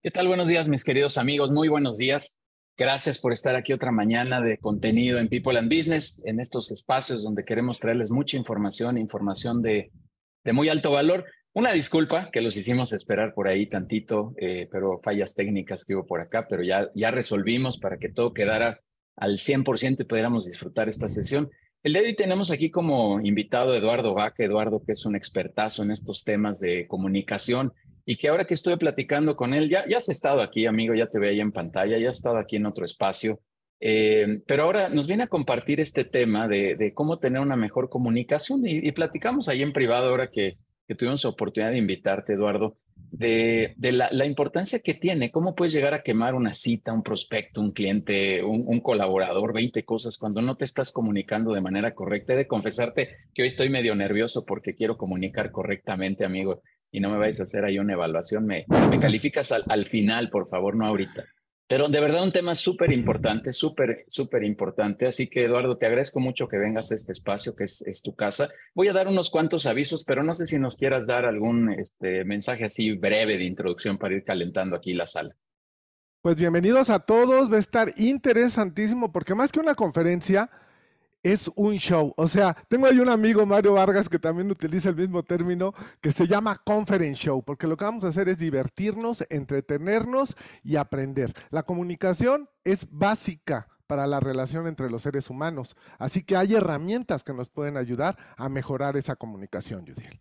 ¿Qué tal? Buenos días, mis queridos amigos. Muy buenos días. Gracias por estar aquí otra mañana de contenido en People and Business, en estos espacios donde queremos traerles mucha información, información de, de muy alto valor. Una disculpa que los hicimos esperar por ahí tantito, eh, pero fallas técnicas que hubo por acá, pero ya, ya resolvimos para que todo quedara al 100% y pudiéramos disfrutar esta sesión. El día de hoy tenemos aquí como invitado a Eduardo Vaca, Eduardo que es un expertazo en estos temas de comunicación y que ahora que estoy platicando con él, ya, has estado aquí, amigo, ya te veo ahí en pantalla, ya has estado aquí en otro espacio, eh, pero ahora nos viene a compartir este tema de, cómo tener una mejor comunicación y, platicamos ahí en privado ahora que, que tuvimos oportunidad de invitarte, Eduardo, de, la, importancia que tiene, cómo puedes llegar a quemar una cita, un prospecto, un cliente, un, un, colaborador, 20 cosas cuando no te estás comunicando de manera correcta. He de confesarte que hoy estoy medio nervioso porque quiero comunicar correctamente, amigo y no me vais a hacer ahí una evaluación, me, calificas al, al, final, por favor, no ahorita. Pero de verdad un tema súper importante, súper, súper importante. Así que Eduardo, te agradezco mucho que vengas a este espacio, que es, es, tu casa. Voy a dar unos cuantos avisos, pero no sé si nos quieras dar algún este, mensaje así breve de introducción para ir calentando aquí la sala. Pues bienvenidos a todos, va a estar interesantísimo porque más que una conferencia, es un show. O sea, tengo ahí un amigo, Mario Vargas, que también utiliza el mismo término, que se llama conference show, porque lo que vamos a hacer es divertirnos, entretenernos y aprender. La comunicación es básica para la relación entre los seres humanos, así que hay herramientas que nos pueden ayudar a mejorar esa comunicación, Judiel.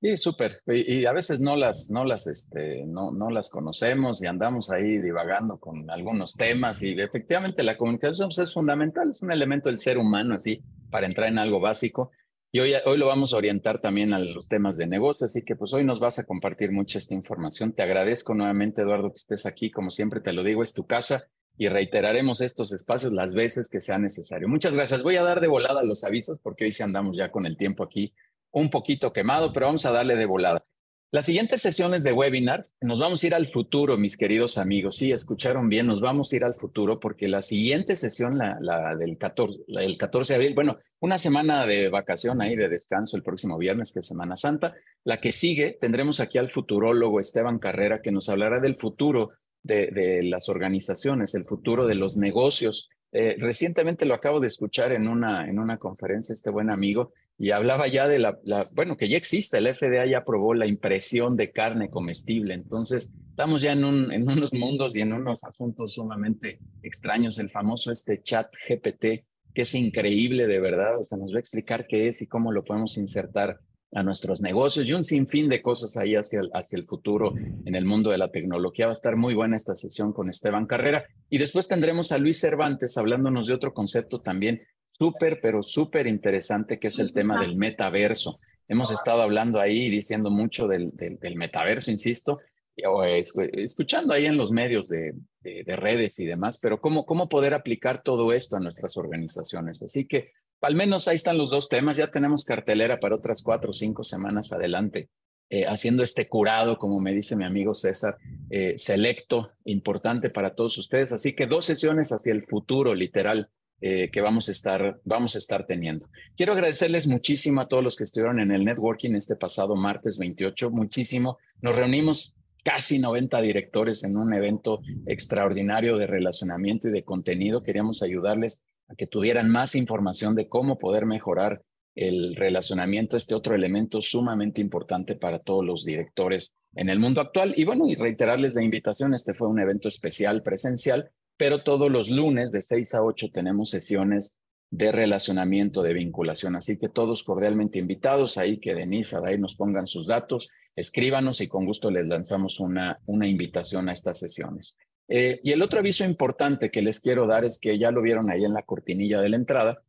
Sí, súper. Y, a veces no las, no las, este, no, no las conocemos y andamos ahí divagando con algunos temas y efectivamente la comunicación pues, es fundamental, es un elemento del ser humano así para entrar en algo básico. Y hoy, hoy lo vamos a orientar también a los temas de negocio, así que pues hoy nos vas a compartir mucha esta información. Te agradezco nuevamente, Eduardo, que estés aquí. Como siempre te lo digo, es tu casa y reiteraremos estos espacios las veces que sea necesario. Muchas gracias. Voy a dar de volada los avisos porque hoy sí andamos ya con el tiempo aquí un poquito quemado, pero vamos a darle de volada. Las siguientes sesiones de webinar, nos vamos a ir al futuro, mis queridos amigos. Sí, escucharon bien, nos vamos a ir al futuro porque la siguiente sesión, la, del 14, la del 14 de abril, bueno, una semana de vacación ahí, de descanso el próximo viernes, que es Semana Santa. La que sigue, tendremos aquí al futurólogo Esteban Carrera, que nos hablará del futuro de, de las organizaciones, el futuro de los negocios. Eh, recientemente lo acabo de escuchar en una, en una conferencia, este buen amigo, y hablaba ya de la, bueno, que ya existe, el FDA ya aprobó la impresión de carne comestible, entonces estamos ya en unos mundos y en unos asuntos sumamente extraños, el famoso este chat GPT, que es increíble de verdad, o sea, nos va a explicar qué es y cómo lo podemos insertar a nuestros negocios y un sinfín de cosas ahí hacia el, hacia el futuro en el mundo de la tecnología. Va a estar muy buena esta sesión con Esteban Carrera. Y después tendremos a Luis Cervantes hablándonos de otro concepto también súper, pero súper interesante, que es el tema del metaverso. Hemos estado hablando ahí, diciendo mucho del, del, metaverso, insisto, o escuchando ahí en los medios de, de, de, redes y demás, pero cómo, cómo poder aplicar todo esto a nuestras organizaciones. Así que al menos ahí están los dos temas, ya tenemos cartelera para otras cuatro o cinco semanas adelante. Eh, haciendo este curado, como me dice mi amigo César, eh, selecto, importante para todos ustedes. Así que dos sesiones hacia el futuro, literal, eh, que vamos a, estar, vamos a estar teniendo. Quiero agradecerles muchísimo a todos los que estuvieron en el networking este pasado martes 28, muchísimo. Nos reunimos casi 90 directores en un evento extraordinario de relacionamiento y de contenido. Queríamos ayudarles a que tuvieran más información de cómo poder mejorar el relacionamiento, este otro elemento sumamente importante para todos los directores en el mundo actual. Y bueno, y reiterarles la invitación, este fue un evento especial presencial pero todos los lunes de 6 a 8 tenemos sesiones de relacionamiento, de vinculación. Así que todos cordialmente invitados ahí, que Denise, ahí nos pongan sus datos, escríbanos y con gusto les lanzamos una, una invitación a estas sesiones. Eh, y el otro aviso importante que les quiero dar es que ya lo vieron ahí en la cortinilla de la entrada,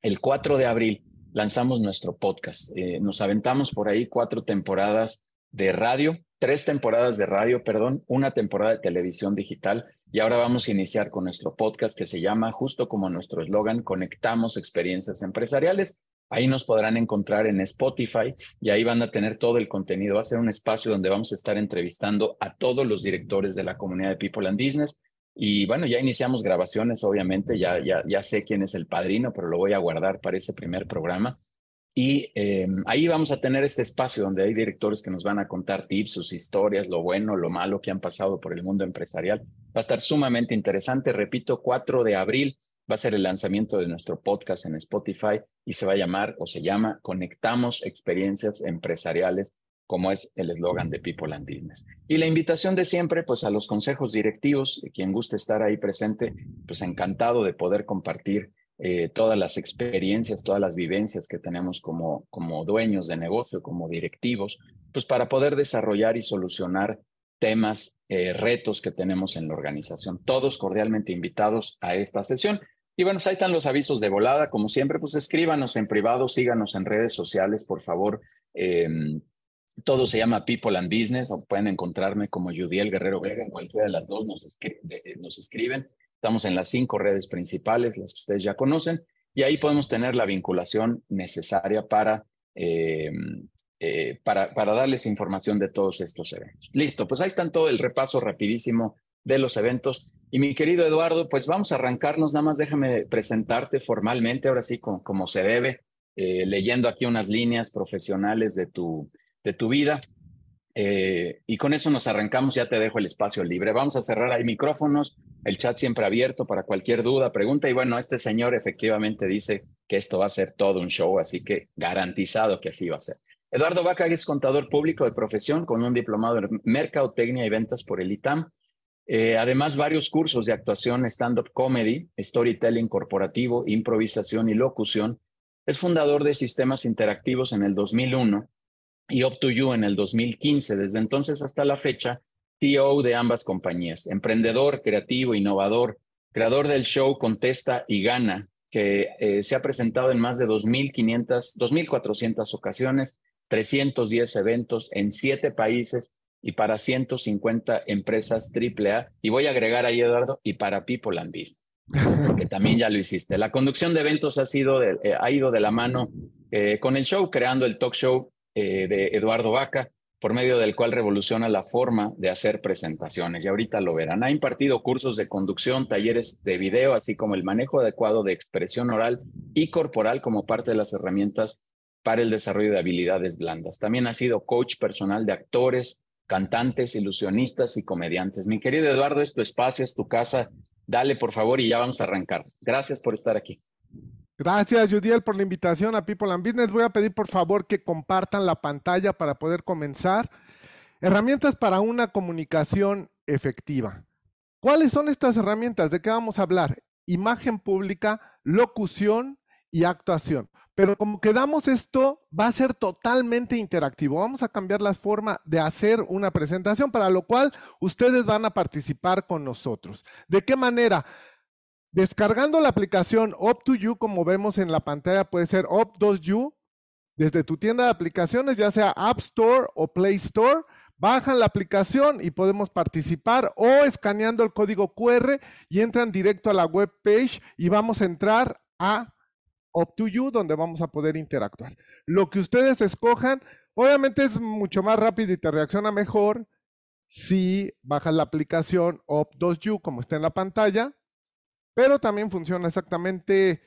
el 4 de abril lanzamos nuestro podcast. Eh, nos aventamos por ahí cuatro temporadas de radio, tres temporadas de radio, perdón, una temporada de televisión digital y ahora vamos a iniciar con nuestro podcast que se llama, justo como nuestro eslogan, Conectamos Experiencias Empresariales. Ahí nos podrán encontrar en Spotify y ahí van a tener todo el contenido. Va a ser un espacio donde vamos a estar entrevistando a todos los directores de la comunidad de People and Business. Y bueno, ya iniciamos grabaciones, obviamente, ya, ya, ya sé quién es el padrino, pero lo voy a guardar para ese primer programa. Y eh, ahí vamos a tener este espacio donde hay directores que nos van a contar tips, sus historias, lo bueno, lo malo que han pasado por el mundo empresarial. Va a estar sumamente interesante. Repito, 4 de abril va a ser el lanzamiento de nuestro podcast en Spotify y se va a llamar o se llama Conectamos Experiencias Empresariales, como es el eslogan de People and Business. Y la invitación de siempre, pues a los consejos directivos, quien guste estar ahí presente, pues encantado de poder compartir eh, todas las experiencias, todas las vivencias que tenemos como, como dueños de negocio, como directivos, pues para poder desarrollar y solucionar temas, eh, retos que tenemos en la organización. Todos cordialmente invitados a esta sesión. Y bueno, pues ahí están los avisos de volada. Como siempre, pues escríbanos en privado, síganos en redes sociales, por favor. Em, todo se llama People and Business, o pueden encontrarme como Judiel Guerrero Vega, en cualquiera de las dos nos, nos escriben. Estamos en las cinco redes principales, las que ustedes ya conocen, y ahí podemos tener la vinculación necesaria para, eh, eh, para, para darles información de todos estos eventos. Listo, pues ahí están todo el repaso rapidísimo de los eventos. Y mi querido Eduardo, pues vamos a arrancarnos, nada más déjame presentarte formalmente, ahora sí, como, como se debe, eh, leyendo aquí unas líneas profesionales de tu, de tu vida. y con eso nos arrancamos, ya te dejo el espacio libre. Vamos a cerrar ahí micrófonos, el chat siempre abierto para cualquier duda, pregunta. Y bueno, este señor efectivamente dice que esto va a ser todo un show, así que garantizado que así va a ser. Eduardo Vaca es contador público de profesión con un diplomado en Mercadotecnia y Ventas por el ITAM. Eh, además, varios cursos de actuación, stand-up comedy, storytelling corporativo, improvisación y locución. Es fundador de Sistemas Interactivos en el 2001 y Up You en el 2015. Desde entonces hasta la fecha, CEO de ambas compañías, emprendedor, creativo, innovador, creador del show Contesta y Gana, que eh, se ha presentado en más de 2.500, 2.400 ocasiones, 310 eventos en siete países y para 150 empresas AAA. Y voy a agregar ahí, Eduardo, y para People and Business, que también ya lo hiciste. La conducción de eventos ha, sido eh, ha ido de la mano eh, con el show, creando el talk show de Eduardo Vaca, por medio del cual revoluciona la forma de hacer presentaciones. Y ahorita lo verán. Ha impartido cursos de conducción, talleres de video, así como el manejo adecuado de expresión oral y corporal como parte de las herramientas para el desarrollo de habilidades blandas. También ha sido coach personal de actores, cantantes, ilusionistas y comediantes. Mi querido Eduardo, es tu espacio, es tu casa. Dale, por favor, y ya vamos a arrancar. Gracias por estar aquí. Gracias, Judiel, por la invitación a People and Business. Voy a pedir por favor que compartan la pantalla para poder comenzar. Herramientas para una comunicación efectiva. ¿Cuáles son estas herramientas? ¿De qué vamos a hablar? Imagen pública, locución y actuación. Pero como quedamos esto, va a ser totalmente interactivo. Vamos a cambiar la forma de hacer una presentación, para lo cual ustedes van a participar con nosotros. ¿De qué manera? Descargando la aplicación Up2You, como vemos en la pantalla, puede ser Up2You, desde tu tienda de aplicaciones, ya sea App Store o Play Store, bajan la aplicación y podemos participar o escaneando el código QR y entran directo a la web page y vamos a entrar a Up2You, donde vamos a poder interactuar. Lo que ustedes escojan, obviamente es mucho más rápido y te reacciona mejor si bajas la aplicación Up2You, como está en la pantalla, pero también funciona exactamente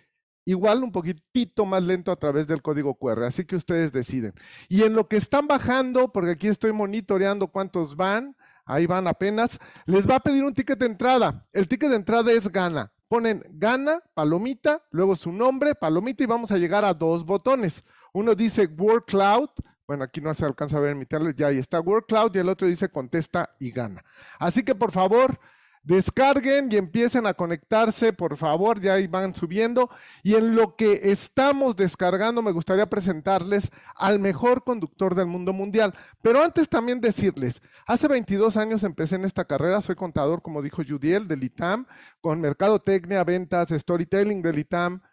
igual, un poquitito más lento a través del código QR, así que ustedes deciden. Y en lo que están bajando, porque aquí estoy monitoreando cuántos van, ahí van apenas, les va a pedir un ticket de entrada. El ticket de entrada es gana. Ponen gana, palomita, luego su nombre, palomita y vamos a llegar a dos botones. Uno dice Word Cloud, bueno, aquí no se alcanza a ver mi ya ahí está Word Cloud y el otro dice contesta y gana. Así que por favor, Descarguen y empiecen a conectarse, por favor, ya ahí van subiendo. Y en lo que estamos descargando, me gustaría presentarles al mejor conductor del mundo mundial. Pero antes también decirles, hace 22 años empecé en esta carrera, soy contador, como dijo Judiel, del ITAM, con mercadotecnia, ventas, storytelling del ITAM.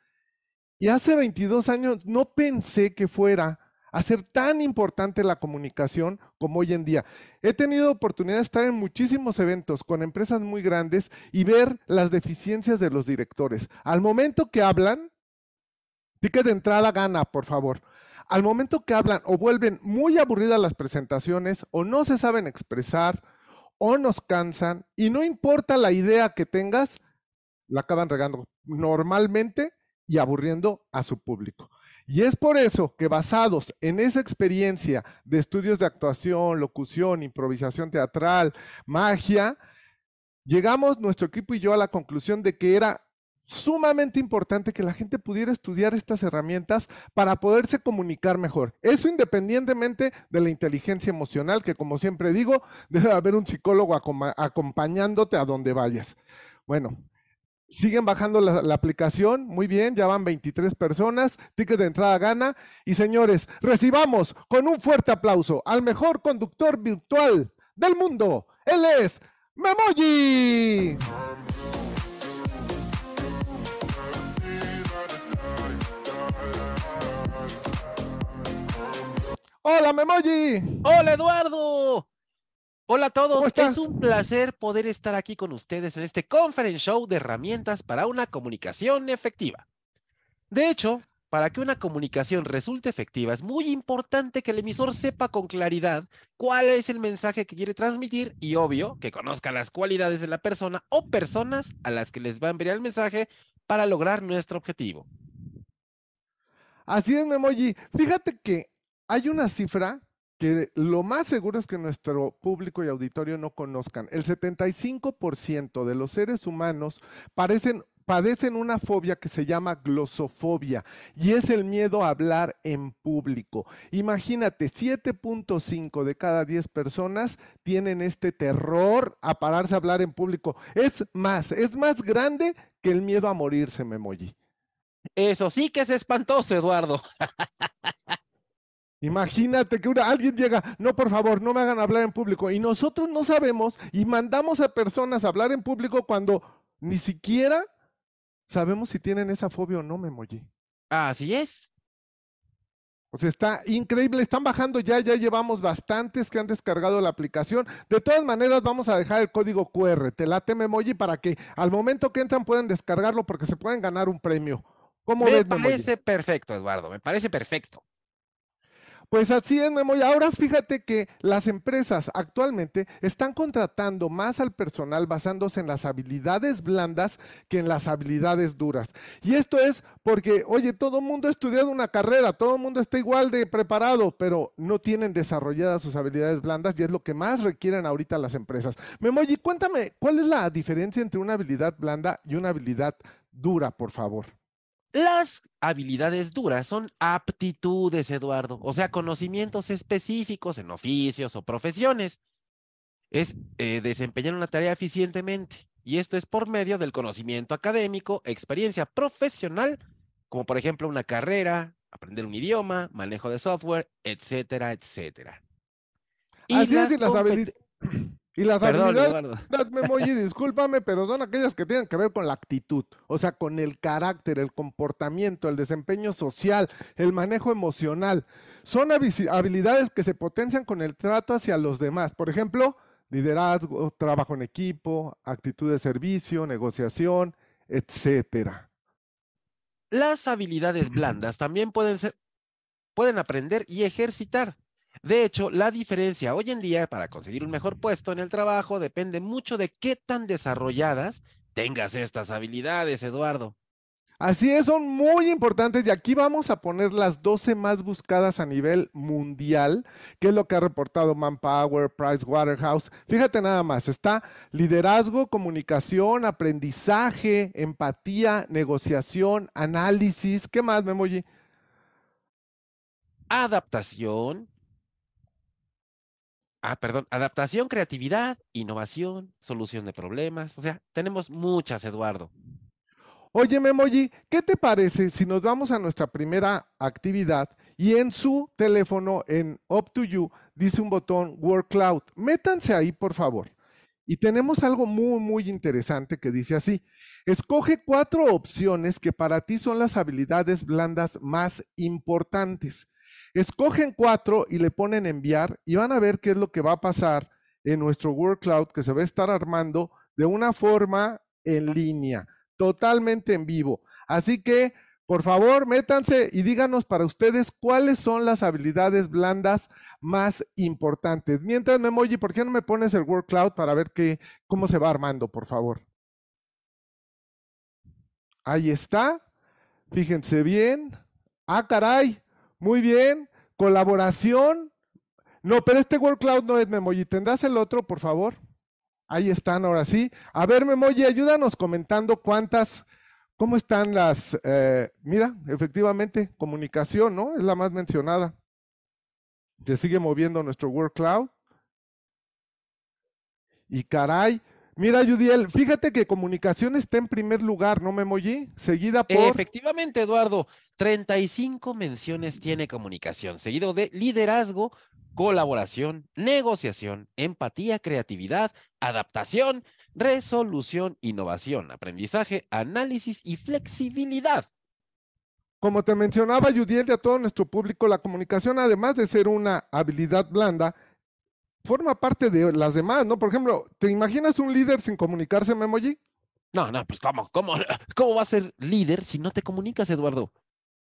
Y hace 22 años no pensé que fuera hacer tan importante la comunicación como hoy en día. He tenido oportunidad de estar en muchísimos eventos con empresas muy grandes y ver las deficiencias de los directores. Al momento que hablan, ticket de entrada gana, por favor. Al momento que hablan o vuelven muy aburridas las presentaciones o no se saben expresar o nos cansan y no importa la idea que tengas, la acaban regando normalmente y aburriendo a su público. Y es por eso que basados en esa experiencia de estudios de actuación, locución, improvisación teatral, magia, llegamos nuestro equipo y yo a la conclusión de que era sumamente importante que la gente pudiera estudiar estas herramientas para poderse comunicar mejor. Eso independientemente de la inteligencia emocional, que como siempre digo, debe haber un psicólogo acompañándote a donde vayas. Bueno, siguen bajando la, aplicación, muy bien, ya van 23 personas, ticket de entrada gana. Y señores, recibamos con un fuerte aplauso al mejor conductor virtual del mundo. Él es Memoji. Hola, Memoji. Hola, Eduardo. Hola a todos. Es un placer poder estar aquí con ustedes en este conference show de herramientas para una comunicación efectiva. De hecho, para que una comunicación resulte efectiva, es muy importante que el emisor sepa con claridad cuál es el mensaje que quiere transmitir y, obvio, que conozca las cualidades de la persona o personas a las que les va a enviar el mensaje para lograr nuestro objetivo. Así es, Memoji. Fíjate que hay una cifra que lo más seguro es que nuestro público y auditorio no conozcan. El 75% de los seres humanos padecen una fobia que se llama glosofobia y es el miedo a hablar en público. Imagínate, 7.5 de cada 10 personas tienen este terror a pararse a hablar en público. Es más, es más grande que el miedo a morirse, Memoji. Eso sí que es espantoso, Eduardo. Imagínate que alguien llega, no, por favor, no me hagan hablar en público. Y nosotros no sabemos y mandamos a personas a hablar en público cuando ni siquiera sabemos si tienen esa fobia o no, Memoji. Así es. O sea, está increíble. Están bajando ya, ya llevamos bastantes que han descargado la aplicación. De todas maneras, vamos a dejar el código QR. Te late Memoji para que al momento que entran puedan descargarlo porque se pueden ganar un premio. ¿Cómo me parece perfecto, Eduardo. Me parece perfecto. Pues así es, Memo. Y ahora fíjate que las empresas actualmente están contratando más al personal basándose en las habilidades blandas que en las habilidades duras. Y esto es porque, oye, todo el mundo ha estudiado una carrera, todo el mundo está igual de preparado, pero no tienen desarrolladas sus habilidades blandas y es lo que más requieren ahorita las empresas. Memoji, cuéntame, ¿cuál es la diferencia entre una habilidad blanda y una habilidad dura, por favor? Las habilidades duras son aptitudes, Eduardo, o sea, conocimientos específicos en oficios o profesiones. Es eh, desempeñar una tarea eficientemente. Y esto es por medio del conocimiento académico, experiencia profesional, como por ejemplo una carrera, aprender un idioma, manejo de software, etcétera, etcétera. Y Así es, y las habilidades. Y las habilidades, Memoji, discúlpame, pero son aquellas que tienen que ver con la actitud, o sea, con el carácter, el comportamiento, el desempeño social, el manejo emocional. Son habilidades que se potencian con el trato hacia los demás. Por ejemplo, liderazgo, trabajo en equipo, actitud de servicio, negociación, etcétera. Las habilidades blandas también pueden ser, pueden aprender y ejercitar. De hecho, la diferencia hoy en día para conseguir un mejor puesto en el trabajo depende mucho de qué tan desarrolladas tengas estas habilidades, Eduardo. Así es, son muy importantes y aquí vamos a poner las 12 más buscadas a nivel mundial, que es lo que ha reportado Manpower, Price Waterhouse. Fíjate nada más, está liderazgo, comunicación, aprendizaje, empatía, negociación, análisis. ¿Qué más, Memoji? Adaptación, Ah, perdón, adaptación, creatividad, innovación, solución de problemas. O sea, tenemos muchas, Eduardo. Oye, Memoji, ¿qué te parece si nos vamos a nuestra primera actividad y en su teléfono, en Up to You, dice un botón Work Cloud? Métanse ahí, por favor. Y tenemos algo muy, muy interesante que dice así. Escoge cuatro opciones que para ti son las habilidades blandas más importantes. Escogen cuatro y le ponen enviar y van a ver qué es lo que va a pasar en nuestro Word Cloud que se va a estar armando de una forma en línea, totalmente en vivo. Así que, por favor, métanse y díganos para ustedes cuáles son las habilidades blandas más importantes. Mientras, Memoji, ¿por qué no me pones el Word Cloud para ver qué, cómo se va armando, por favor? Ahí está. Fíjense bien. Ah, caray. Muy bien. Colaboración. No, pero este Word Cloud no es Memoji. ¿Tendrás el otro, por favor? Ahí están, ahora sí. A ver, Memoji, ayúdanos comentando cuántas, cómo están las, eh, mira, efectivamente, comunicación, ¿no? Es la más mencionada. Se sigue moviendo nuestro Word Cloud. Y caray, Mira, Yudiel, fíjate que comunicación está en primer lugar, ¿no, Memoji? Seguida por. Efectivamente, Eduardo. 35 menciones tiene comunicación, seguido de liderazgo, colaboración, negociación, empatía, creatividad, adaptación, resolución, innovación, aprendizaje, análisis y flexibilidad. Como te mencionaba, Yudiel, de a todo nuestro público, la comunicación, además de ser una habilidad blanda, forma parte de las demás, ¿no? Por ejemplo, ¿te imaginas un líder sin comunicarse, Memoji? No, no, pues ¿cómo, cómo, cómo va a ser líder si no te comunicas, Eduardo?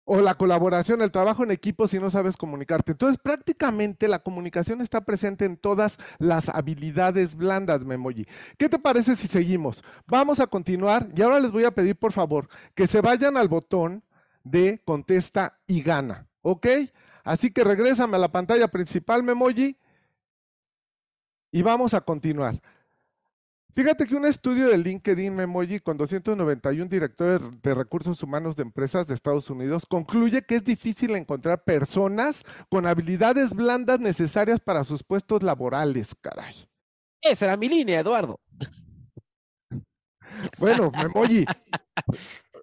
O la colaboración, el trabajo en equipo si no sabes comunicarte. Entonces, prácticamente la comunicación está presente en todas las habilidades blandas, Memoji. ¿Qué te parece si seguimos? Vamos a continuar y ahora les voy a pedir, por favor, que se vayan al botón de contesta y gana, ¿ok? Así que regrésame a la pantalla principal, Memoji, y vamos a continuar. Fíjate que un estudio de LinkedIn Memoji con 291 directores de recursos humanos de empresas de Estados Unidos concluye que es difícil encontrar personas con habilidades blandas necesarias para sus puestos laborales, caray. Esa era mi línea, Eduardo. Bueno, Memoji.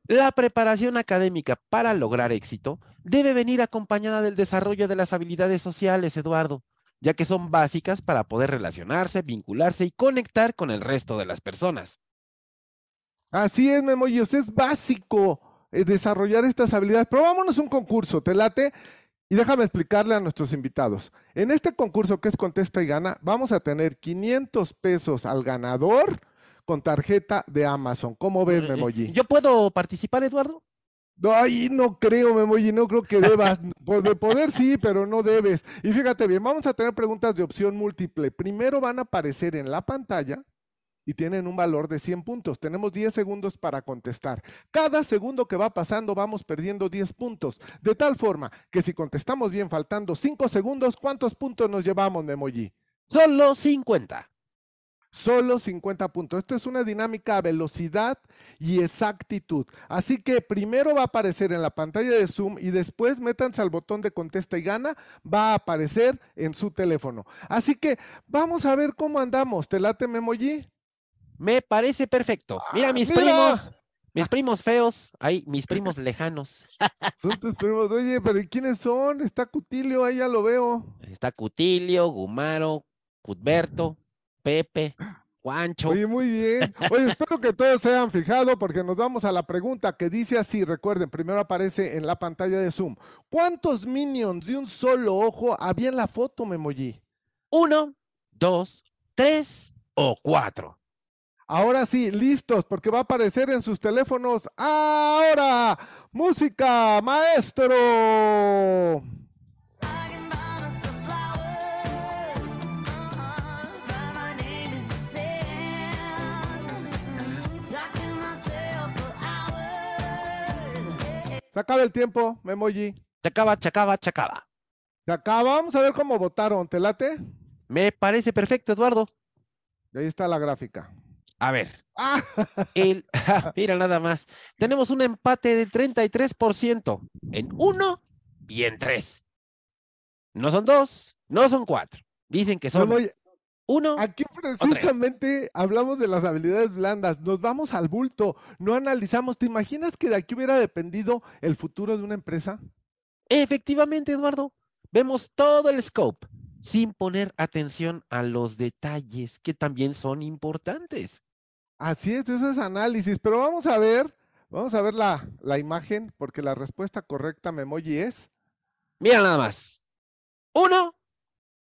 La preparación académica para lograr éxito debe venir acompañada del desarrollo de las habilidades sociales, Eduardo ya que son básicas para poder relacionarse, vincularse y conectar con el resto de las personas. Así es, Memoyos, es básico eh, desarrollar estas habilidades. Probámonos un concurso, ¿te late? Y déjame explicarle a nuestros invitados. En este concurso que es Contesta y Gana, vamos a tener 500 pesos al ganador con tarjeta de Amazon. ¿Cómo ves, eh, Memoji? ¿Yo puedo participar, Eduardo? No, ahí no creo, Memoji, no creo que debas. De poder sí, pero no debes. Y fíjate bien, vamos a tener preguntas de opción múltiple. Primero van a aparecer en la pantalla y tienen un valor de 100 puntos. Tenemos 10 segundos para contestar. Cada segundo que va pasando vamos perdiendo 10 puntos. De tal forma que si contestamos bien faltando 5 segundos, ¿cuántos puntos nos llevamos, Memoji? Solo 50 solo 50 puntos. Esto es una dinámica a velocidad y exactitud. Así que primero va a aparecer en la pantalla de Zoom y después métanse al botón de contesta y gana, va a aparecer en su teléfono. Así que vamos a ver cómo andamos. ¿Te late, Memoji? Me parece perfecto. Mira, mis primos. Mis primos feos, hay mis primos lejanos. Son tus primos. Oye, pero ¿quiénes son? Está Cutilio, ahí ya lo veo. Está Cutilio, Gumaro, Cutberto, Pepe, Juancho. Oye, muy bien. Oye, espero que todos se hayan fijado porque nos vamos a la pregunta que dice así. Recuerden, primero aparece en la pantalla de Zoom. ¿Cuántos minions de un solo ojo había en la foto, Memoji? Uno, dos, tres o cuatro. Ahora sí, listos, porque va a aparecer en sus teléfonos. Ahora, música, maestro. Se acaba el tiempo, Memoji. Se acaba, se acaba, se acaba. Se acaba. Vamos a ver cómo votaron. ¿Te late? Me parece perfecto, Eduardo. Y ahí está la gráfica. A ver. Ah. El, mira nada más. Tenemos un empate del 33% en uno y en tres. No son dos, no son cuatro. Dicen que son uno. Aquí precisamente hablamos de las habilidades blandas. Nos vamos al bulto, no analizamos. ¿Te imaginas que de aquí hubiera dependido el futuro de una empresa? Efectivamente, Eduardo. Vemos todo el scope sin poner atención a los detalles que también son importantes. Así es, eso es análisis. Pero vamos a ver, vamos a ver la, la imagen, porque la respuesta correcta, Memoji, es. Mira nada más. Uno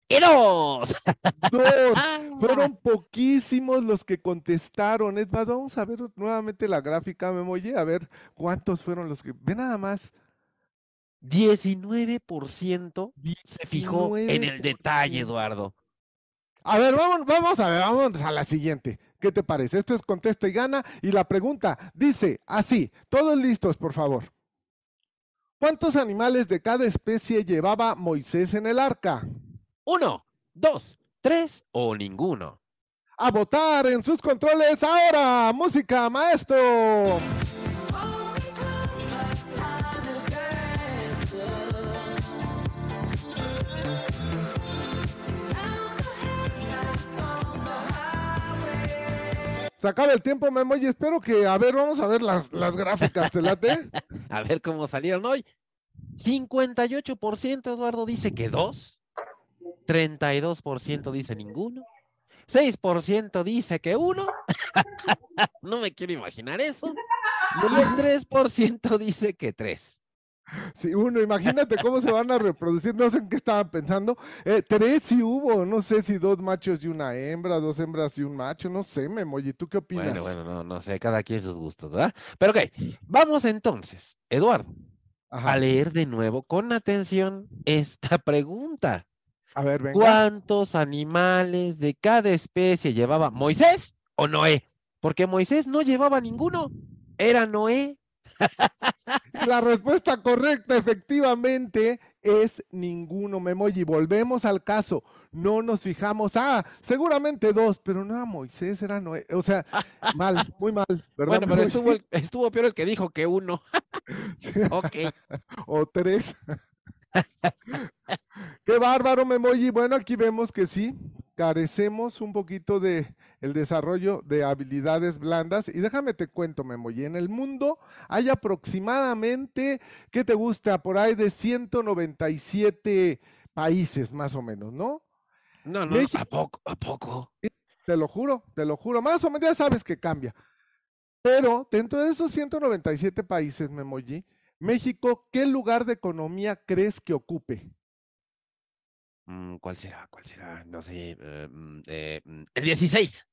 y dos. Dos. Fueron poquísimos los que contestaron. Es más, vamos a ver nuevamente la gráfica, Memoye, a ver cuántos fueron los que. Ve nada más. 19% se fijó en el detalle, Eduardo. A ver, vamos, vamos a ver, vamos a la siguiente. ¿Qué te parece? Esto es contesta y gana. Y la pregunta dice así: todos listos, por favor. ¿Cuántos animales de cada especie llevaba Moisés en el arca? Uno, dos, tres o ninguno. A votar en sus controles ahora. Música, maestro. Se acaba el tiempo, Memo, y espero que, a ver, vamos a ver las, las gráficas, ¿te late? a ver cómo salieron hoy. 58% Eduardo dice que dos, 32% dice ninguno, 6% dice que uno, no me quiero imaginar eso, y el 3% dice que tres. Sí, uno, imagínate cómo se van a reproducir, no sé en qué estaban pensando. Eh, tres sí hubo, no sé si dos machos y una hembra, dos hembras y un macho, no sé, Memoy, ¿tú qué opinas? Bueno, bueno, no, no sé, cada quien sus gustos, ¿verdad? Pero ok, vamos entonces, Eduardo, a leer de nuevo con atención esta pregunta. A ver, venga. ¿Cuántos animales de cada especie llevaba Moisés o Noé? Porque Moisés no llevaba ninguno, era Noé la respuesta correcta, efectivamente, es ninguno, Memoji. Volvemos al caso. No nos fijamos. Ah, seguramente dos, pero no Moisés, era Noé. O sea, mal, muy mal, ¿verdad? Bueno, pero estuvo, estuvo peor el que dijo que uno. Ok. O tres. Qué bárbaro, Memoji. Bueno, aquí vemos que sí, carecemos un poquito de el desarrollo de habilidades blandas. Y déjame te cuento, Memoji, en el mundo hay aproximadamente, ¿qué te gusta? Por ahí de 197 países, más o menos, ¿no? No, no, ¿a poco? ¿A poco? Te lo juro, te lo juro. Más o menos ya sabes que cambia. Pero dentro de esos 197 países, Memoji, México, ¿qué lugar de economía crees que ocupe? Mm, ¿Cuál será? ¿Cuál será? No sé. Eh, mm, eh, mm, el 16.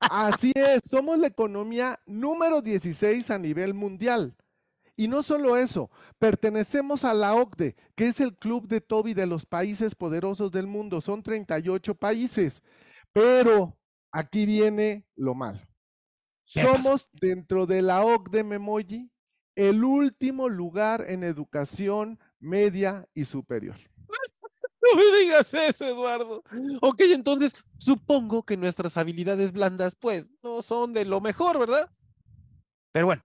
Así es, somos la economía número 16 a nivel mundial. Y no solo eso, pertenecemos a la OCDE, que es el club de Toby de los países poderosos del mundo. Son 38 países. Pero aquí viene lo malo. Somos dentro de la OCDE Memoji el último lugar en educación media y superior. No me digas eso, Eduardo. Ok, entonces supongo que nuestras habilidades blandas, pues, no son de lo mejor, ¿verdad? Pero bueno,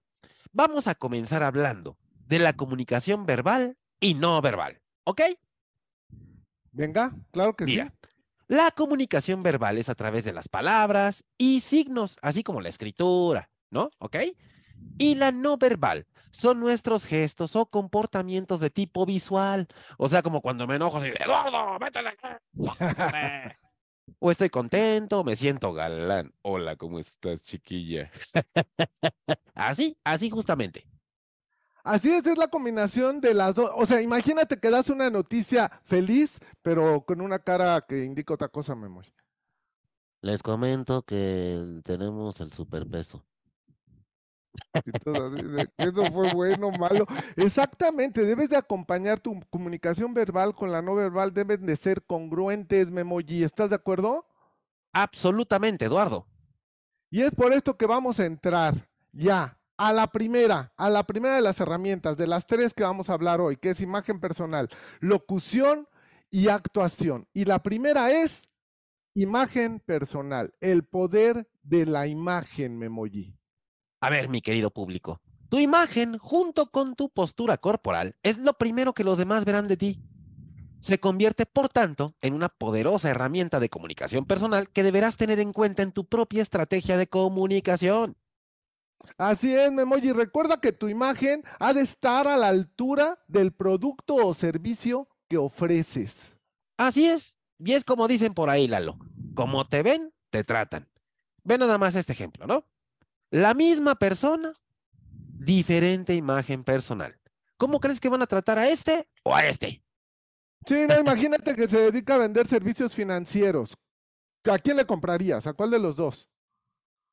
vamos a comenzar hablando de la comunicación verbal y no verbal, ¿ok? Venga, claro que Mira, La comunicación verbal es a través de las palabras y signos, así como la escritura, ¿no? ¿Ok? Y la no verbal son nuestros gestos o comportamientos de tipo visual. O sea, como cuando me enojo, así, Eduardo, métele. o estoy contento, me siento galán. Hola, ¿cómo estás, chiquilla? así, así justamente. Así es, es la combinación de las dos. O sea, imagínate que das una noticia feliz, pero con una cara que indica otra cosa, Memo. Les comento que tenemos el superpeso. Eso fue bueno, malo. Exactamente, debes de acompañar tu comunicación verbal con la no verbal, deben de ser congruentes, Memoji. ¿Estás de acuerdo? Absolutamente, Eduardo. Y es por esto que vamos a entrar ya a la primera, a la primera de las herramientas, de las tres que vamos a hablar hoy, que es imagen personal, locución y actuación. Y la primera es imagen personal, el poder de la imagen, Memoji. A ver, mi querido público, tu imagen junto con tu postura corporal es lo primero que los demás verán de ti. Se convierte, por tanto, en una poderosa herramienta de comunicación personal que deberás tener en cuenta en tu propia estrategia de comunicación. Así es, Memoji. Recuerda que tu imagen ha de estar a la altura del producto o servicio que ofreces. Así es. Y es como dicen por ahí, Lalo. Como te ven, te tratan. Ve nada más este ejemplo, ¿no? La misma persona, diferente imagen personal. ¿Cómo crees que van a tratar a este o a este? Sí, no, imagínate que se dedica a vender servicios financieros. ¿A quién le comprarías? ¿A cuál de los dos?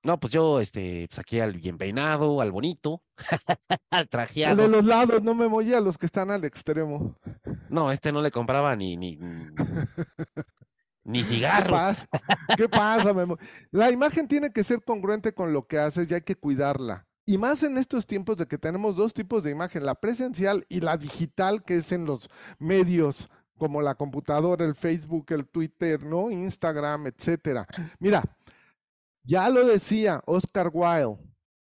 No, pues yo, este, pues aquí al bien peinado, al bonito, al trajeado. de los lados, no me voy a los que están al extremo. No, este no le compraba ni, ni, ni cigarros. ¿Qué pasa? Memo? La imagen tiene que ser congruente con lo que haces y hay que cuidarla. Y más en estos tiempos de que tenemos dos tipos de imagen, la presencial y la digital, que es en los medios como la computadora, el Facebook, el Twitter, ¿no? Instagram, etcétera. Mira, ya lo decía Oscar Wilde,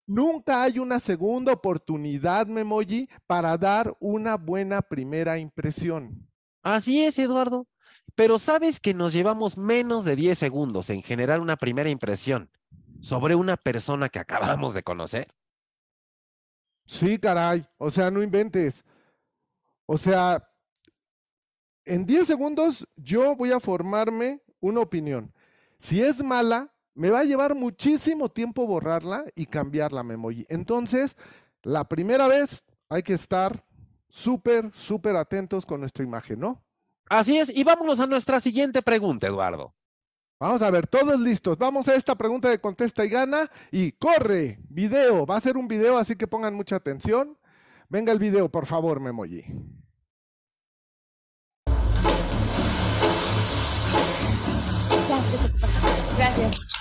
nunca hay una segunda oportunidad, Memoji, para dar una buena primera impresión. Así es, Eduardo. Pero sabes que nos llevamos menos de 10 segundos en generar una primera impresión sobre una persona que acabamos de conocer. Sí, caray. O sea, no inventes. O sea, en 10 segundos yo voy a formarme una opinión. Si es mala, me va a llevar muchísimo tiempo borrarla y cambiarla, Memoji. Entonces, la primera vez hay que estar súper, súper atentos con nuestra imagen, ¿no? Así es, y vámonos a nuestra siguiente pregunta, Eduardo. Vamos a ver, todos listos. Vamos a esta pregunta de contesta y gana y corre, video. Va a ser un video, así que pongan mucha atención. Venga el video, por favor, Memoji. Gracias.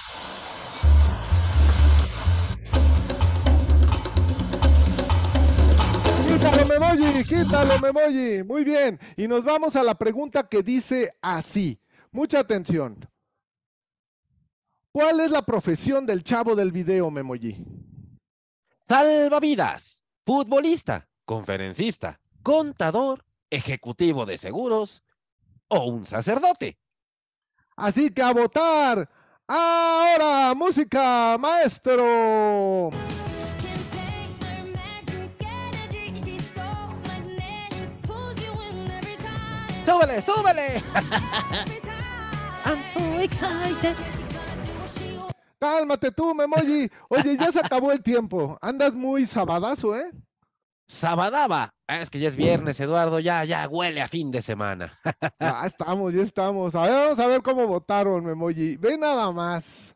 Memoji, quítalo, Memoji. Muy bien. Y nos vamos a la pregunta que dice así. Mucha atención. ¿Cuál es la profesión del chavo del video, Memoji? Salvavidas, futbolista, conferencista, contador, ejecutivo de seguros o un sacerdote. Así que a votar. Ahora, música, maestro. ¡Súbele, súbele! I'm so excited. Cálmate tú, Memoji. Oye, ya se acabó el tiempo. Andas muy sabadazo, ¿eh? Sabadaba. Ah, es que ya es viernes, Eduardo. Ya, ya huele a fin de semana. ya estamos, ya estamos. A ver, vamos a ver cómo votaron, Memoji. Ve nada más.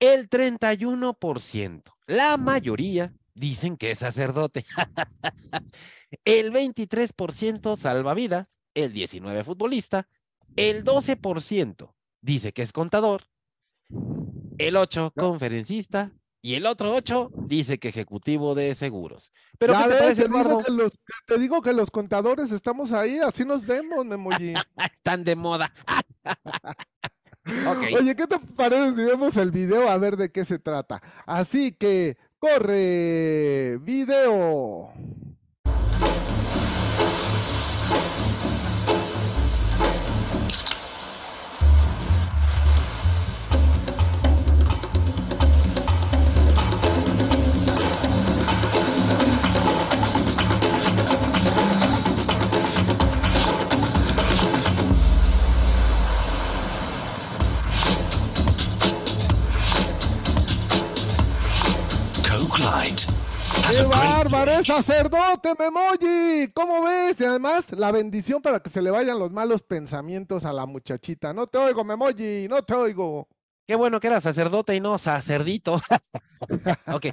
El 31%. La mayoría dicen que es sacerdote. el 23% salvavidas. El 19% futbolista. El 12% dice que es contador el 8 conferencista y el otro 8 dice que ejecutivo de seguros. Pero ¿qué te parece, Eduardo? te digo que los contadores estamos ahí, así nos vemos, Memoji. Están de moda. Oye, ¿qué te parece si vemos el video a ver de qué se trata? Así que, corre, video. ¡Qué bárbaro! ¡Es sacerdote, Memoji! ¿Cómo ves? Y además, la bendición para que se le vayan los malos pensamientos a la muchachita. No te oigo, Memoji, no te oigo. Qué bueno que era sacerdote y no sacerdito. ok.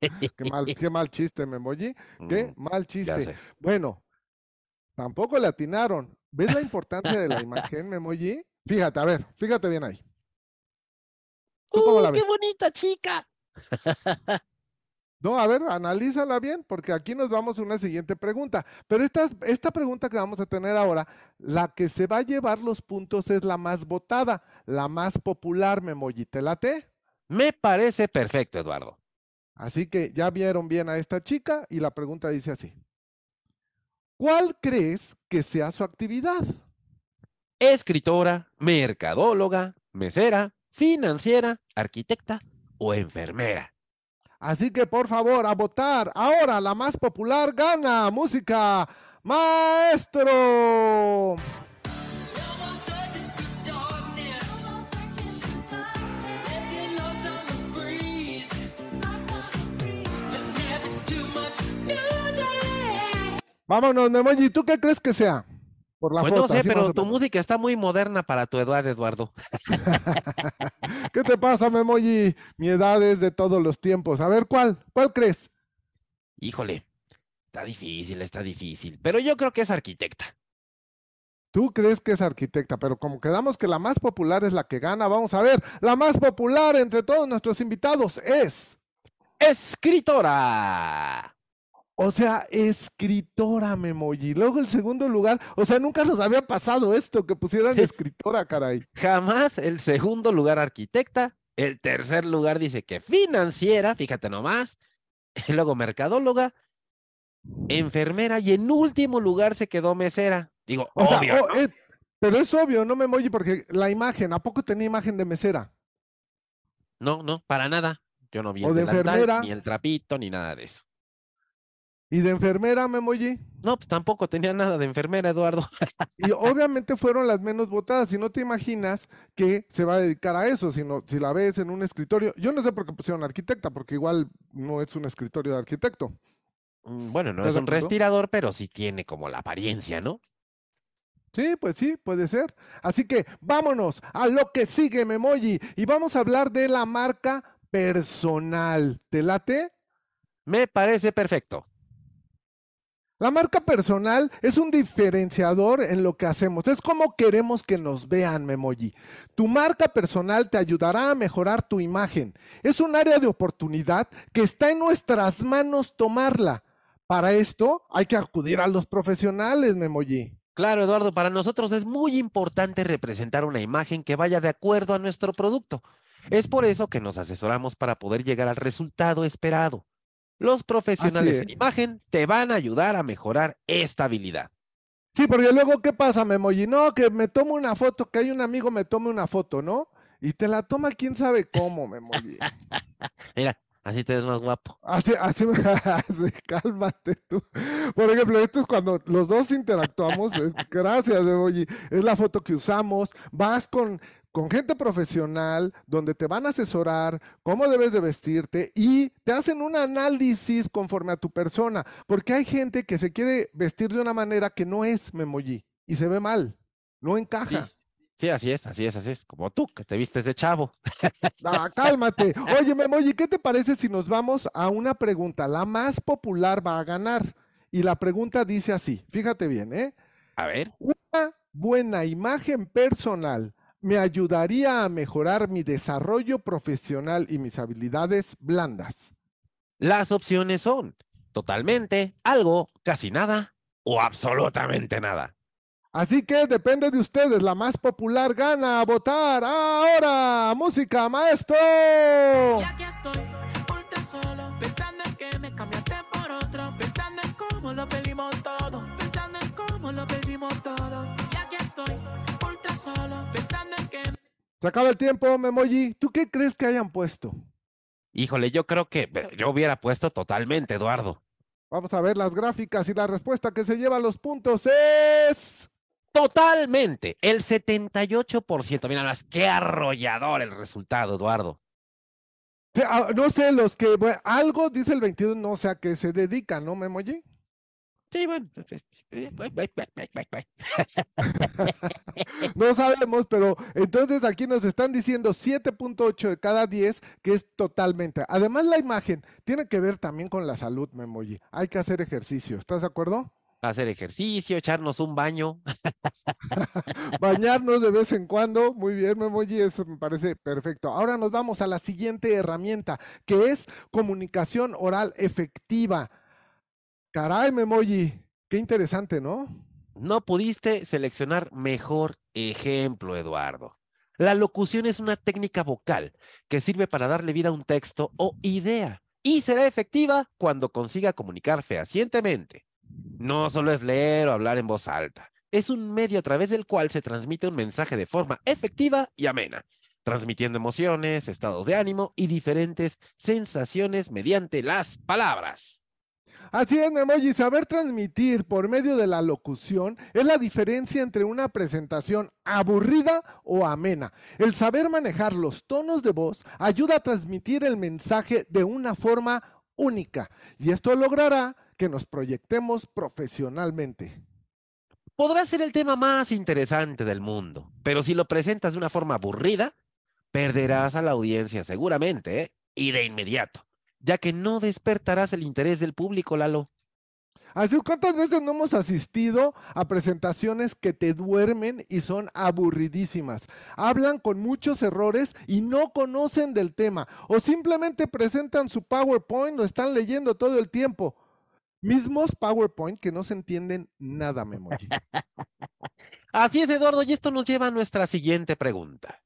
qué, mal, qué mal chiste, Memoji. Qué mm, mal chiste. Bueno, tampoco le atinaron. ¿Ves la importancia de la imagen, Memoji? Fíjate, a ver, fíjate bien ahí. Uh, ¡Qué bonita chica! No, a ver, analízala bien, porque aquí nos vamos a una siguiente pregunta. Pero esta, esta pregunta que vamos a tener ahora, la que se va a llevar los puntos es la más votada, la más popular, Memoji. ¿Te late? Me parece perfecto, Eduardo. Así que ya vieron bien a esta chica y la pregunta dice así. ¿Cuál crees que sea su actividad? Escritora, mercadóloga, mesera, financiera, arquitecta o enfermera. Así que por favor, a votar. Ahora la más popular gana. Música, maestro. Vámonos, Memoji. ¿Tú qué crees que sea? Por la pues no sé, pero tu música está muy moderna para tu edad, Eduardo. ¿Qué te pasa, Memoji? Mi edad es de todos los tiempos. A ver, ¿cuál? ¿Cuál crees? Híjole, está difícil, está difícil. Pero yo creo que es arquitecta. Tú crees que es arquitecta, pero como quedamos que la más popular es la que gana, vamos a ver. La más popular entre todos nuestros invitados es escritora. O sea, escritora, Memoji. Luego el segundo lugar, o sea, nunca nos había pasado esto, que pusieran escritora, caray. Jamás el segundo lugar arquitecta, el tercer lugar dice que financiera, fíjate nomás, y luego mercadóloga, enfermera y en último lugar se quedó mesera. Digo, obvio. Oh, eh, pero es obvio, no Memoji, porque la imagen, ¿a poco tenía imagen de mesera? No, no, para nada. Yo no vi el ni el trapito, ni nada de eso. ¿Y de enfermera, Memoji? No, pues tampoco tenía nada de enfermera, Eduardo. y obviamente fueron las menos votadas. Y no te imaginas que se va a dedicar a eso, sino si la ves en un escritorio. Yo no sé por qué pusieron arquitecta, porque igual no es un escritorio de arquitecto. Mm, bueno, no es un respirador, pero sí tiene como la apariencia, ¿no? Sí, pues sí, puede ser. Así que vámonos a lo que sigue, Memoji. Y vamos a hablar de la marca personal. ¿Te late? Me parece perfecto. La marca personal es un diferenciador en lo que hacemos. Es como queremos que nos vean, Memoji. Tu marca personal te ayudará a mejorar tu imagen. Es un área de oportunidad que está en nuestras manos tomarla. Para esto hay que acudir a los profesionales, Memoji. Claro, Eduardo, para nosotros es muy importante representar una imagen que vaya de acuerdo a nuestro producto. Es por eso que nos asesoramos para poder llegar al resultado esperado. Los profesionales en imagen te van a ayudar a mejorar esta habilidad. Sí, porque luego, ¿qué pasa, Memoji? No, que me tomo una foto, que hay un amigo me tome una foto, ¿no? Y te la toma quién sabe cómo, Memoji. Mira, así te ves más guapo. Así, así, así, cálmate tú. Por ejemplo, esto es cuando los dos interactuamos. gracias, Memoji. Es la foto que usamos. Vas con con gente profesional donde te van a asesorar cómo debes de vestirte y te hacen un análisis conforme a tu persona, porque hay gente que se quiere vestir de una manera que no es Memoji y se ve mal, no encaja. Sí. así es, así es, así es, como tú, que te vistes de chavo. Ah, cálmate. Oye, Memoji, ¿qué te parece si nos vamos a una pregunta? La más popular va a ganar. Y la pregunta dice así, fíjate bien, ¿eh? A ver. Una buena imagen personal me ayudaría a mejorar mi desarrollo profesional y mis habilidades blandas? Las opciones son totalmente, algo, casi nada o absolutamente nada. Así que depende de ustedes, la más popular gana a votar. Ahora, música, maestro. Y aquí estoy, ultra solo, pensando en que me cambiaste por otro, pensando en cómo lo pedimos todo, pensando en cómo lo pedimos todo. Y aquí estoy, ultra solo, pensando se acaba el tiempo, Memoji. ¿Tú qué crees que hayan puesto? Híjole, yo creo que yo hubiera puesto totalmente, Eduardo. Vamos a ver las gráficas y la respuesta que se lleva los puntos es... Totalmente, el 78%. Mira, más qué arrollador el resultado, Eduardo. Ah, no sé, los que, algo dice el 22, no sé a qué se dedica, ¿no, Memoji? Sí, bueno. No sabemos, pero entonces aquí nos están diciendo 7.8 de cada 10, que es totalmente. Además, la imagen tiene que ver también con la salud, Memoji. Hay que hacer ejercicio. ¿Estás de acuerdo? Hacer ejercicio, echarnos un baño. Bañarnos de vez en cuando. Muy bien, Memoji, eso me parece perfecto. Ahora nos vamos a la siguiente herramienta, que es comunicación oral efectiva. Caray, Memoji, qué interesante, ¿no? No pudiste seleccionar mejor ejemplo, Eduardo. La locución es una técnica vocal que sirve para darle vida a un texto o idea y será efectiva cuando consiga comunicar fehacientemente. No solo es leer o hablar en voz alta, es un medio a través del cual se transmite un mensaje de forma efectiva y amena, transmitiendo emociones, estados de ánimo y diferentes sensaciones mediante las palabras. Así es, Memoji, saber transmitir por medio de la locución es la diferencia entre una presentación aburrida o amena. El saber manejar los tonos de voz ayuda a transmitir el mensaje de una forma única y esto logrará que nos proyectemos profesionalmente. Podrá ser el tema más interesante del mundo, pero si lo presentas de una forma aburrida, perderás a la audiencia seguramente, ¿eh? y de inmediato ya que no despertarás el interés del público, Lalo. Así, ¿cuántas veces no hemos asistido a presentaciones que te duermen y son aburridísimas? Hablan con muchos errores y no conocen del tema. O simplemente presentan su PowerPoint, lo están leyendo todo el tiempo. Mismos PowerPoint que no se entienden nada, Memoji. Así es, Eduardo, y esto nos lleva a nuestra siguiente pregunta.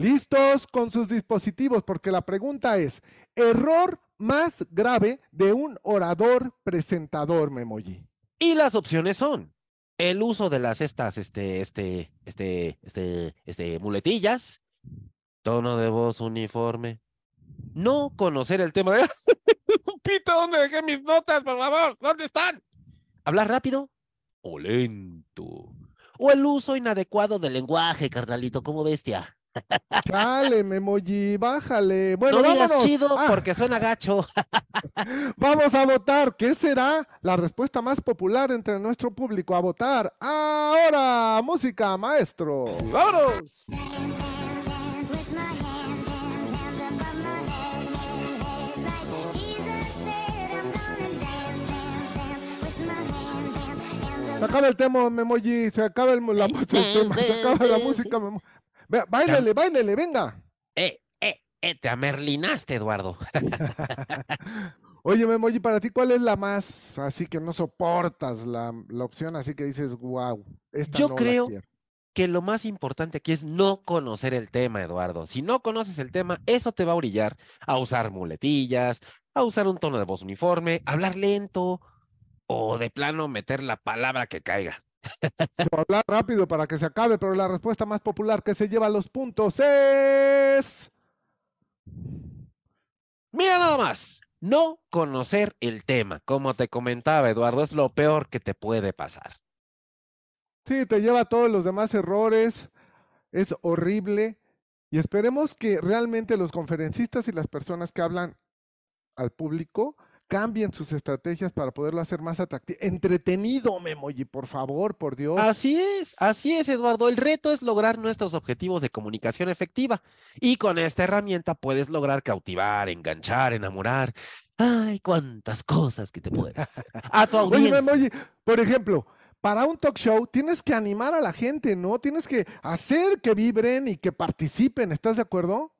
Listos con sus dispositivos, porque la pregunta es, error más grave de un orador presentador, Memoji. Y las opciones son el uso de las estas, este, este, este, este, este, muletillas, tono de voz uniforme, no conocer el tema de... Pito, ¿dónde dejé mis notas, por favor? ¿Dónde están? Hablar rápido o lento. O el uso inadecuado del lenguaje, carnalito, como bestia. Chale, Memoji, bájale. Bueno, no digas chido ah. porque suena gacho. Vamos a votar. ¿Qué será la respuesta más popular entre nuestro público? A votar. Ahora, música, maestro. ¡Vámonos! Se acaba el tema, Memoji. Se acaba el, la, el tema. Se acaba la música, Memoji. Báilele, báilele, venga. Eh, eh, eh, te amerlinaste, Eduardo. Oye, Memoji, para ti, ¿cuál es la más así que no soportas la, la opción así que dices, wow, esta Yo creo que lo más importante aquí es no conocer el tema, Eduardo. Si no conoces el tema, eso te va a brillar a usar muletillas, a usar un tono de voz uniforme, hablar lento o de plano meter la palabra que caiga hablar rápido para que se acabe, pero la respuesta más popular que se lleva los puntos es... Mira nada más, no conocer el tema. Como te comentaba, Eduardo, es lo peor que te puede pasar. Sí, te lleva a todos los demás errores, es horrible. Y esperemos que realmente los conferencistas y las personas que hablan al público cambien sus estrategias para poderlo hacer más atractivo. Entretenido, Memoji, por favor, por Dios. Así es, así es, Eduardo. El reto es lograr nuestros objetivos de comunicación efectiva. Y con esta herramienta puedes lograr cautivar, enganchar, enamorar. Ay, cuántas cosas que te puedes hacer. A tu audiencia. Oye, Memoji, por ejemplo, para un talk show tienes que animar a la gente, ¿no? Tienes que hacer que vibren y que participen. ¿Estás de acuerdo?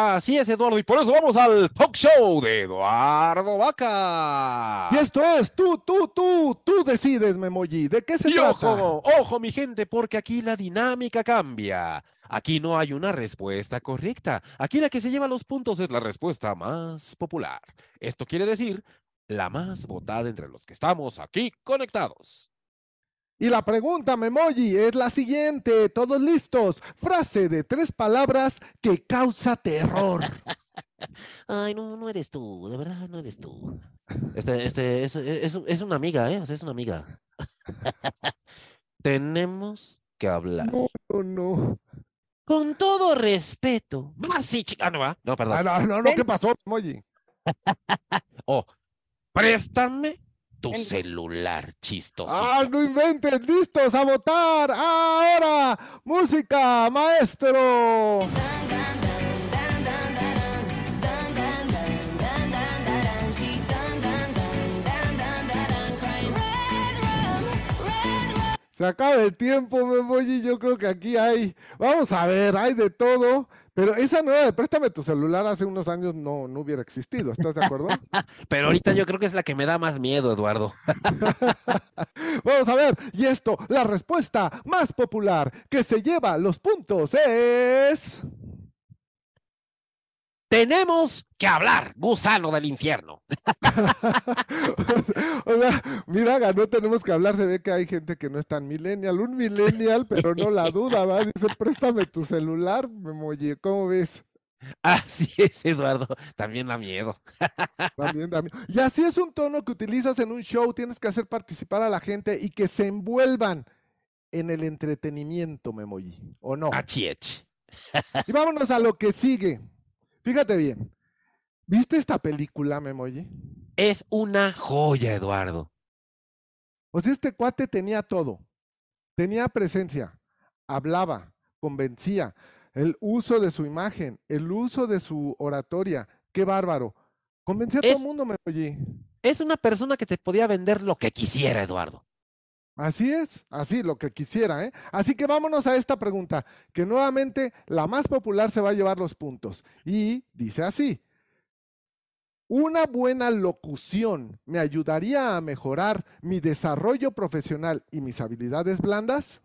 Así es, Eduardo, y por eso vamos al talk show de Eduardo Vaca. Y esto es tú, tú, tú, tú decides, Memoji. ¿De qué se trata? Ojo, ojo, mi gente, porque aquí la dinámica cambia. Aquí no hay una respuesta correcta. Aquí la que se lleva los puntos es la respuesta más popular. Esto quiere decir la más votada entre los que estamos aquí conectados. Y la pregunta, Memoji, es la siguiente. Todos listos. Frase de tres palabras que causa terror. Ay, no, no eres tú. De verdad, no eres tú. Este, este, es, es, una amiga, ¿eh? O sea, es una amiga. Tenemos que hablar. No, no, no. Con todo respeto. Ah, sí, chica, no, No, perdón. Ah, no, no, no, ¿qué pasó, Memoji? oh, préstame tu celular, chistoso. ¡Ah, no inventes! ¡Listos a votar! ¡Ahora! ¡Música, maestro! Se acaba el tiempo, me voy y yo creo que aquí hay, vamos a ver, hay de todo. Pero esa nueva de préstame tu celular hace unos años no, no hubiera existido, ¿estás de acuerdo? Pero ahorita yo creo que es la que me da más miedo, Eduardo. Vamos a ver, y esto, la respuesta más popular que se lleva los puntos es... Tenemos que hablar, gusano del infierno. o sea, mira, no tenemos que hablar. Se ve que hay gente que no es tan millennial. Un millennial, pero no la duda, ¿va? Dice, préstame tu celular, me ¿Cómo ves? Así es, Eduardo. También da miedo. También da miedo. Y así es un tono que utilizas en un show. Tienes que hacer participar a la gente y que se envuelvan en el entretenimiento, Memoji. ¿O no? Achiech. y vámonos a lo que sigue. Fíjate bien. ¿Viste esta película, Memoji? Es una joya, Eduardo. Pues este cuate tenía todo. Tenía presencia, hablaba, convencía, el uso de su imagen, el uso de su oratoria. Qué bárbaro. Convencía a todo el mundo, Memoji. Es una persona que te podía vender lo que quisiera, Eduardo. Así es, así lo que quisiera, ¿eh? Así que vámonos a esta pregunta, que nuevamente la más popular se va a llevar los puntos. Y dice así, ¿una buena locución me ayudaría a mejorar mi desarrollo profesional y mis habilidades blandas?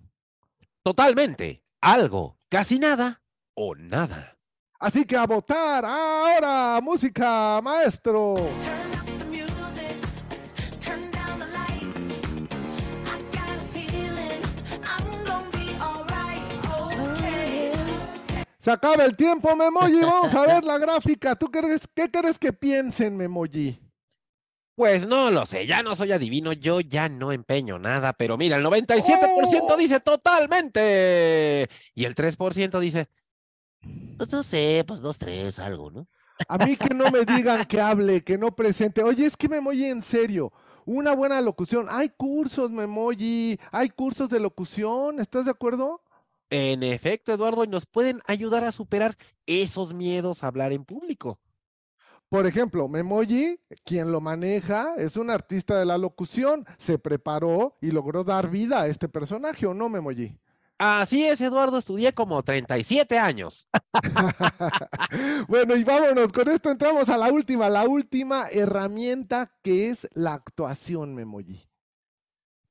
Totalmente, algo, casi nada o nada. Así que a votar ahora, música, maestro. Se acaba el tiempo, Memoji. Vamos a ver la gráfica. ¿Tú crees, qué crees que piensen, Memoji? Pues no lo sé, ya no soy adivino, yo ya no empeño nada, pero mira, el 97% dice totalmente y el 3% dice, pues no sé, pues dos, tres, algo, ¿no? A mí que no me digan que hable, que no presente. Oye, es que Memoji, en serio, una buena locución. Hay cursos, Memoji, hay cursos de locución, ¿estás de acuerdo? En efecto, Eduardo, y nos pueden ayudar a superar esos miedos a hablar en público. Por ejemplo, Memoji, quien lo maneja, es un artista de la locución, se preparó y logró dar vida a este personaje, ¿o no, Memoji? Así es, Eduardo, estudié como 37 años. bueno, y vámonos, con esto entramos a la última, la última herramienta que es la actuación, Memoji.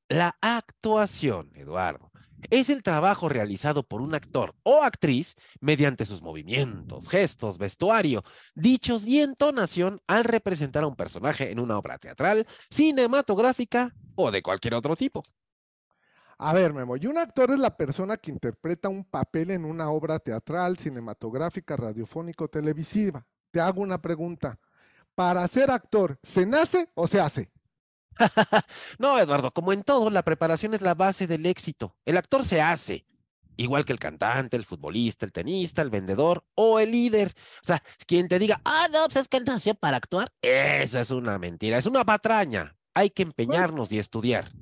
La actuación, Eduardo es el trabajo realizado por un actor o actriz mediante sus movimientos, gestos, vestuario, dichos y entonación al representar a un personaje en una obra teatral, cinematográfica o de cualquier otro tipo. A ver, Memo, y un actor es la persona que interpreta un papel en una obra teatral, cinematográfica, radiofónico, televisiva. Te hago una pregunta. Para ser actor, ¿se nace o se hace? no, Eduardo, como en todo, la preparación es la base del éxito. El actor se hace, igual que el cantante, el futbolista, el tenista, el vendedor o el líder. O sea, quien te diga, ah, no, pues es que nació para actuar, eso es una mentira, es una patraña. Hay que empeñarnos y estudiar.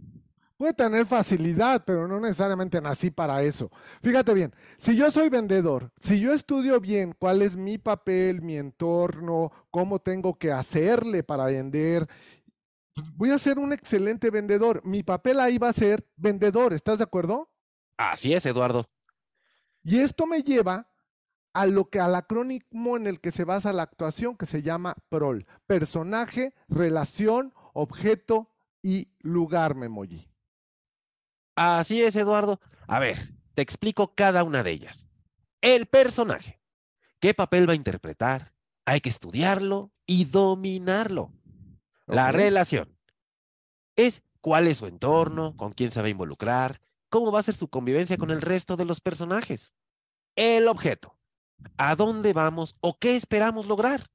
Puede tener facilidad, pero no necesariamente nací para eso. Fíjate bien, si yo soy vendedor, si yo estudio bien cuál es mi papel, mi entorno, cómo tengo que hacerle para vender voy a ser un excelente vendedor. Mi papel ahí va a ser vendedor, ¿estás de acuerdo? Así es, Eduardo. Y esto me lleva a lo que al acrónimo en el que se basa la actuación, que se llama PROL, personaje, relación, objeto y lugar, Memoji. Así es, Eduardo. A ver, te explico cada una de ellas. El personaje. ¿Qué papel va a interpretar? Hay que estudiarlo y dominarlo. La relación es cuál es su entorno, con quién se va a involucrar, cómo va a ser su convivencia con el resto de los personajes. El objeto, a dónde vamos o qué esperamos lograr.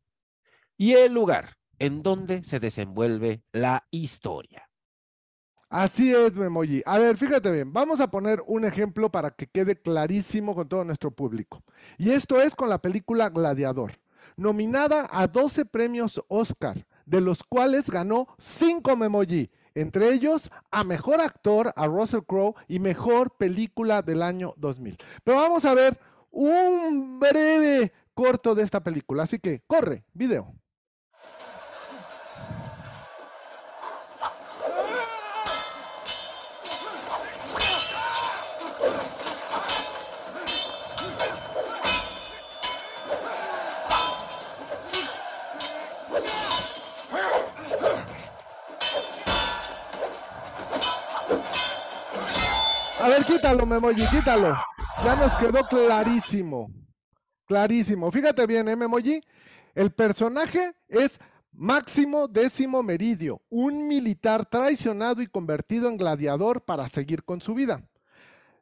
Y el lugar en donde se desenvuelve la historia. Así es, Memoji. A ver, fíjate bien, vamos a poner un ejemplo para que quede clarísimo con todo nuestro público. Y esto es con la película Gladiador, nominada a 12 premios Oscar de los cuales ganó cinco Memoji, entre ellos a Mejor Actor, a Russell Crowe, y Mejor Película del año 2000. Pero vamos a ver un breve corto de esta película, así que corre, video. A ver, quítalo, Memoji, quítalo. Ya nos quedó clarísimo. Clarísimo. Fíjate bien, ¿eh, Memoji? El personaje es Máximo Décimo Meridio, un militar traicionado y convertido en gladiador para seguir con su vida.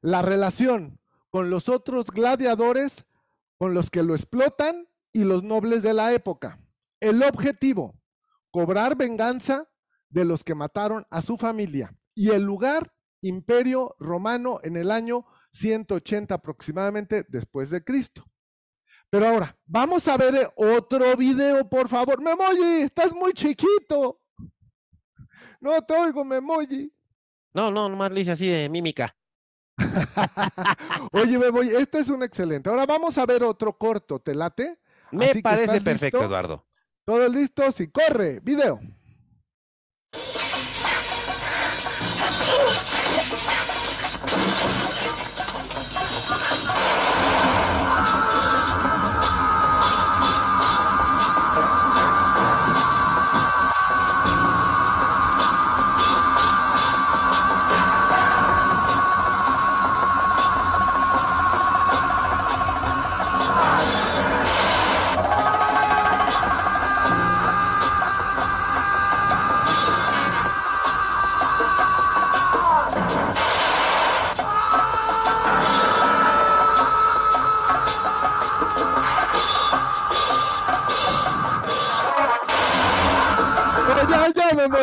La relación con los otros gladiadores, con los que lo explotan y los nobles de la época. El objetivo, cobrar venganza de los que mataron a su familia. Y el lugar, Imperio Romano en el año 180 aproximadamente después de Cristo. Pero ahora, vamos a ver otro video, por favor. Memoji, estás muy chiquito. No te oigo, Memoji. No, no, nomás le hice así de mímica. Oye, Memoji, este es un excelente. Ahora vamos a ver otro corto, ¿te late? Me parece perfecto, Eduardo. Todo listo, sí, corre, video.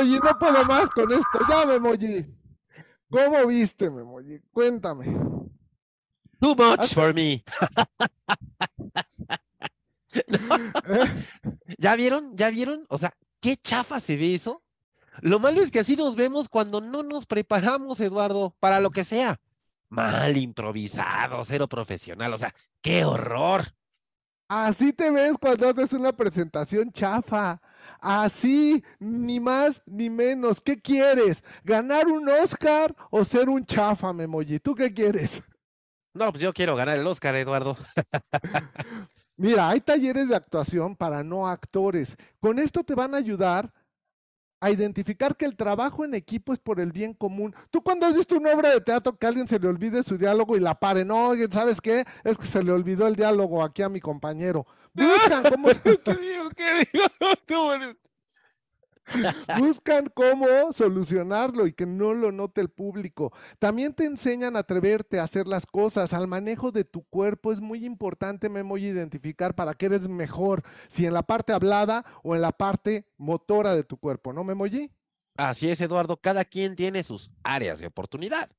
Memoji, no puedo más con esto. Ya, Memoji. ¿Cómo viste, Memoji? Cuéntame. Too much for me. ¿Ya vieron? ¿Ya vieron? O sea, qué chafa se ve eso. Lo malo es que así nos vemos cuando no nos preparamos, Eduardo, para lo que sea. Mal improvisado, cero profesional. O sea, qué horror. Así te ves cuando haces una presentación chafa. Así, ni más ni menos. ¿Qué quieres? ¿Ganar un Oscar o ser un chafa, Memoji? ¿Tú qué quieres? No, pues yo quiero ganar el Oscar, Eduardo. Mira, hay talleres de actuación para no actores. Con esto te van a ayudar a identificar que el trabajo en equipo es por el bien común. ¿Tú cuando has visto una obra de teatro que a alguien se le olvide su diálogo y la pare? No, ¿sabes qué? Es que se le olvidó el diálogo aquí a mi compañero. Buscan cómo... ¿Qué digo? ¿Qué digo? Buscan cómo solucionarlo y que no lo note el público. También te enseñan a atreverte a hacer las cosas. Al manejo de tu cuerpo es muy importante, Memo, identificar para qué eres mejor, si en la parte hablada o en la parte motora de tu cuerpo, ¿no, Memoji? Así es, Eduardo. Cada quien tiene sus áreas de oportunidad.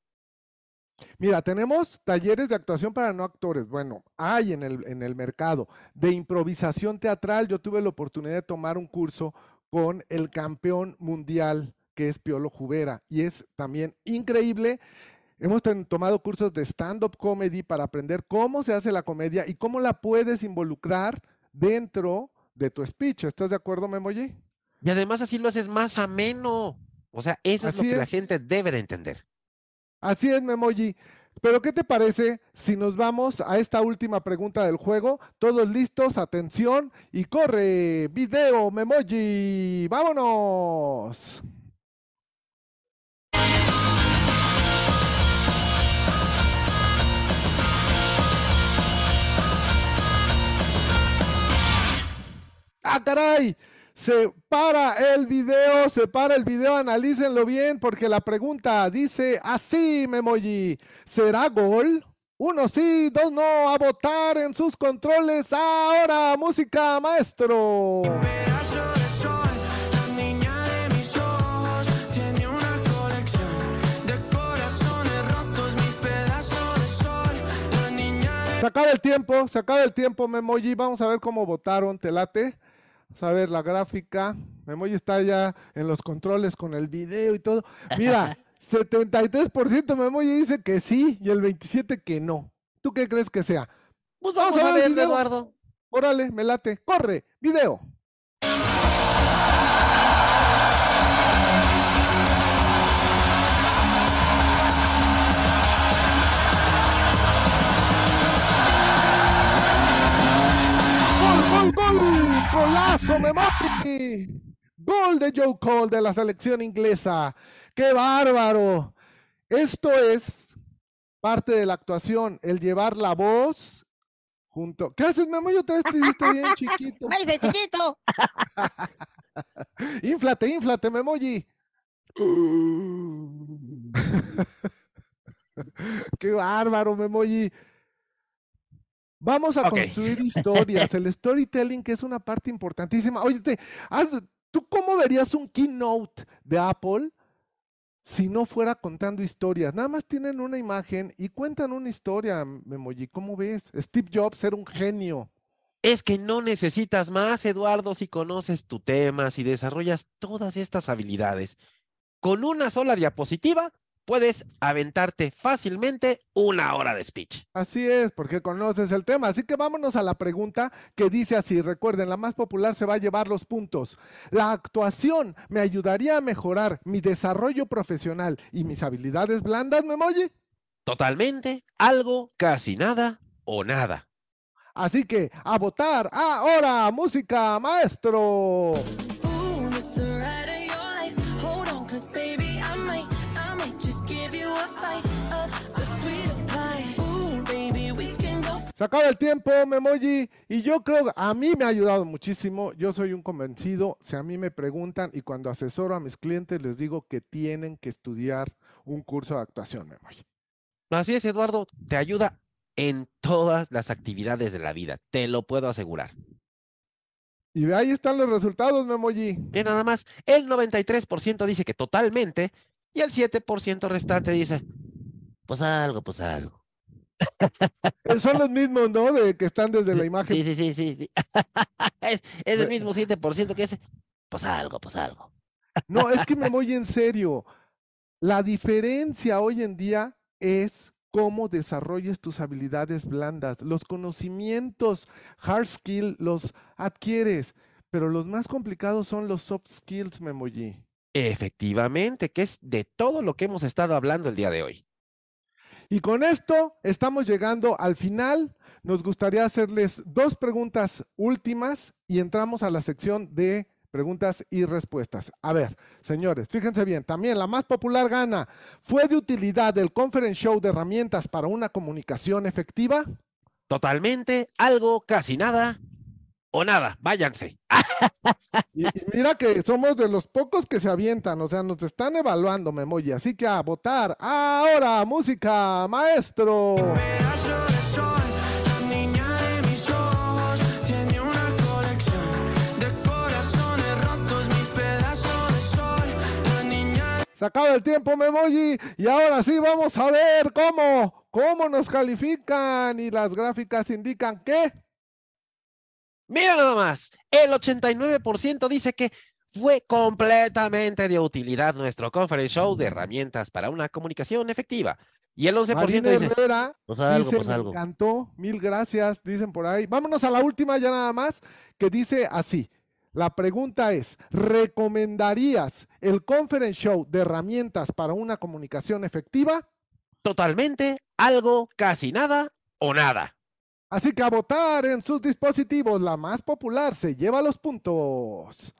Mira, tenemos talleres de actuación para no actores. Bueno, hay en el, en el mercado de improvisación teatral. Yo tuve la oportunidad de tomar un curso con el campeón mundial que es Piolo Jubera. Y es también increíble. Hemos tomado cursos de stand-up comedy para aprender cómo se hace la comedia y cómo la puedes involucrar dentro de tu speech. ¿Estás de acuerdo, Memoji? Y además así lo haces más ameno. O sea, eso es lo que la gente debe de entender. Así es, Memoji. Pero ¿qué te parece si nos vamos a esta última pregunta del juego? Todos listos, atención y corre, video, memoji, vámonos. ¡Ah, caray! Se para el video, se para el video, analícenlo bien porque la pregunta dice así, Memoji, ¿será gol? Uno sí, dos no, a votar en sus controles. Ahora, música, maestro. Se acaba el tiempo, se acaba el tiempo, Memoji. Vamos a ver cómo votaron, te late. Vamos a ver la gráfica. Memoy está ya en los controles con el video y todo. Mira, 73% Memoy dice que sí y el 27% que no. ¿Tú qué crees que sea? Pues vamos, a, ver, Eduardo. Órale, me late. Corre, video. Gol, golazo, Memory. Gol de Joe Cole de la selección inglesa. ¡Qué bárbaro! Esto es parte de la actuación, el llevar la voz junto. ¿Qué haces, Memo? Yo te hiciste bien chiquito. ¡Ay, de chiquito! inflate, inflate, Memoji. ¡Qué bárbaro, Memoji! Vamos a construir historias, el storytelling que es una parte importantísima. Oye, ¿tú cómo verías un keynote de Apple si no fuera contando historias? Nada más tienen una imagen y cuentan una historia, Memoji. ¿Cómo ves? Steve Jobs era un genio. Es que no necesitas más, Eduardo, si conoces tu tema, si desarrollas todas estas habilidades. Con una sola diapositiva puedes aventarte fácilmente una hora de speech. Así es, porque conoces el tema. Así que vámonos a la pregunta que dice así. Recuerden, la más popular se va a llevar los puntos. ¿La actuación me ayudaría a mejorar mi desarrollo profesional y mis habilidades blandas, Memoji? Totalmente, algo, casi nada o nada. Así que a votar ahora, música, maestro. Se acaba el tiempo, Memoji, y yo creo, a mí me ha ayudado muchísimo, yo soy un convencido, si a mí me preguntan y cuando asesoro a mis clientes les digo que tienen que estudiar un curso de actuación, Memoji. Así es, Eduardo, te ayuda en todas las actividades de la vida, te lo puedo asegurar. Y ahí están los resultados, Memoji. Y nada más, el 93% dice que totalmente y el 7% restante dice, pues algo, pues algo. Eh, son los mismos, ¿no? De que están desde la imagen. Sí, sí, sí, sí. sí. es el mismo 7% que dice, pues algo, pues algo. No, es que me voy en serio. La diferencia hoy en día es cómo desarrolles tus habilidades blandas. Los conocimientos hard skill los adquieres, pero los más complicados son los soft skills, Memoji. Efectivamente, que es de todo lo que hemos estado hablando el día de hoy. Y con esto estamos llegando al final. Nos gustaría hacerles dos preguntas últimas y entramos a la sección de preguntas y respuestas. A ver, señores, fíjense bien, también la más popular gana. ¿Fue de utilidad el conference show de herramientas para una comunicación efectiva? Totalmente, algo, casi nada o nada, váyanse. Y, mira que somos de los pocos que se avientan, o sea, nos están evaluando, Memoji, así que a votar. Ahora, música, maestro. Se acaba el tiempo, Memoji. Y ahora sí vamos a ver cómo, cómo nos califican. Y las gráficas indican que. Mira nada más. El 89% dice que fue completamente de utilidad nuestro conference show de herramientas para una comunicación efectiva. Y el 11% dice, pues algo, pues me encantó, mil gracias, dicen por ahí. Vámonos a la última ya nada más, que dice así. La pregunta es, ¿recomendarías el conference show de herramientas para una comunicación efectiva? Totalmente, algo, casi nada o nada. Así que a votar en sus dispositivos, la más popular se lleva los puntos.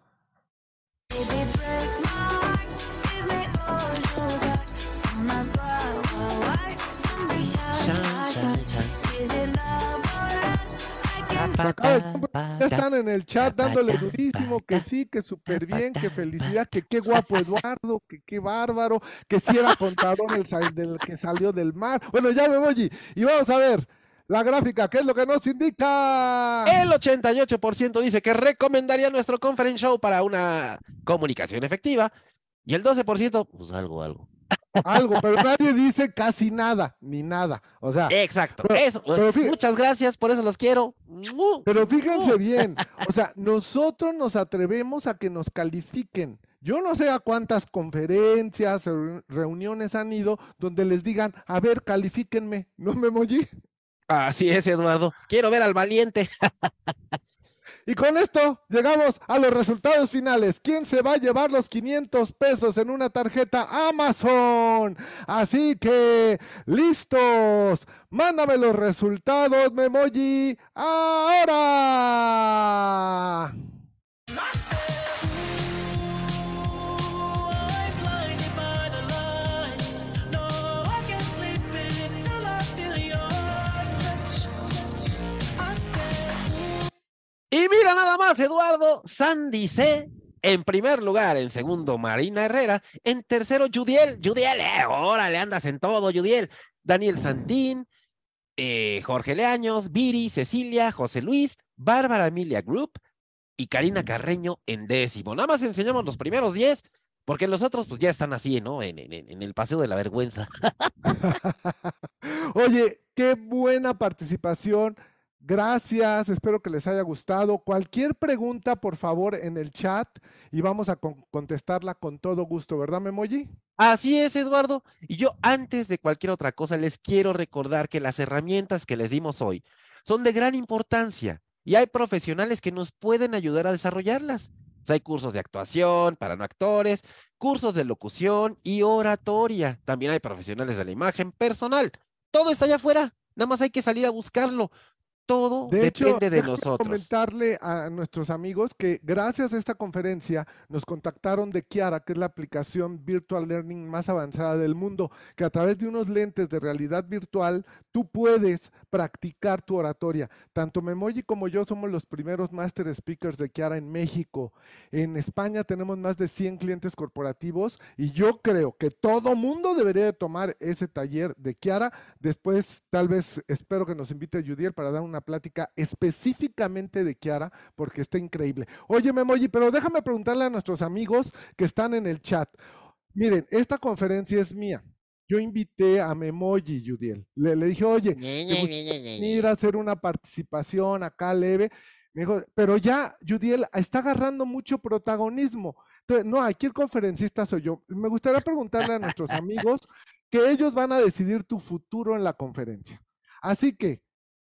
Ya están en el chat dándole durísimo que sí, que súper bien, que felicidad, que qué guapo Eduardo, que qué bárbaro, que si era contador el, del que salió del mar. Bueno, ya me voy y vamos a ver. La gráfica, ¿qué es lo que nos indica? El 88% dice que recomendaría nuestro conference show para una comunicación efectiva. Y el 12%, pues algo, algo algo, pero nadie dice casi nada, ni nada. O sea. Exacto. eso. Muchas gracias, por eso los quiero. Pero fíjense bien, o sea, nosotros nos atrevemos a que nos califiquen. Yo no sé a cuántas conferencias, reuniones han ido donde les digan, a ver, califíquenme, ¿no me mollí? Así es, Eduardo. Quiero ver al valiente. Y con esto llegamos a los resultados finales. ¿Quién se va a llevar los 500 pesos en una tarjeta Amazon? Así que, listos. Mándame los resultados, Memoji, ahora. Y mira nada más, Eduardo, Sandy C. En primer lugar, en segundo, Marina Herrera. En tercero, Judiel. Judiel, eh, órale, andas en todo, Judiel. Daniel Santín, eh, Jorge Leaños, Viri, Cecilia, José Luis, Bárbara Emilia Group y Karina Carreño en décimo. Nada más enseñamos los primeros diez, porque los otros pues ya están así, ¿no? En, en el paseo de la vergüenza. Oye, qué buena participación Gracias, espero que les haya gustado. Cualquier pregunta, por favor, en el chat y vamos a contestarla con todo gusto, ¿verdad, Memoji? Así es, Eduardo. Y yo, antes de cualquier otra cosa, les quiero recordar que las herramientas que les dimos hoy son de gran importancia y hay profesionales que nos pueden ayudar a desarrollarlas. hay cursos de actuación para no actores, cursos de locución y oratoria. También hay profesionales de la imagen personal. Todo está allá afuera. Nada más hay que salir a buscarlo todo depende de nosotros. comentarle a nuestros amigos que gracias a esta conferencia nos contactaron de Kiara, que es la aplicación Virtual Learning más avanzada del mundo, que a través de unos lentes de realidad virtual tú puedes practicar tu oratoria. Tanto Memoji como yo somos los primeros master speakers de Kiara en México. En España tenemos más de 100 clientes corporativos y yo creo que todo mundo debería de tomar ese taller de Kiara. Después tal vez espero que nos invite Judiel para dar un una plática específicamente de Kiara porque está increíble. Oye, Memoji, pero déjame preguntarle a nuestros amigos que están en el chat. Miren, esta conferencia es mía. Yo invité a Memoji, Judiel. Le, dije, oye, ir a hacer una participación acá leve. Me dijo, pero ya, Judiel está agarrando mucho protagonismo. Entonces, no, aquí el conferencista soy yo. Me gustaría preguntarle a nuestros amigos que ellos van a decidir tu futuro en la conferencia. Así que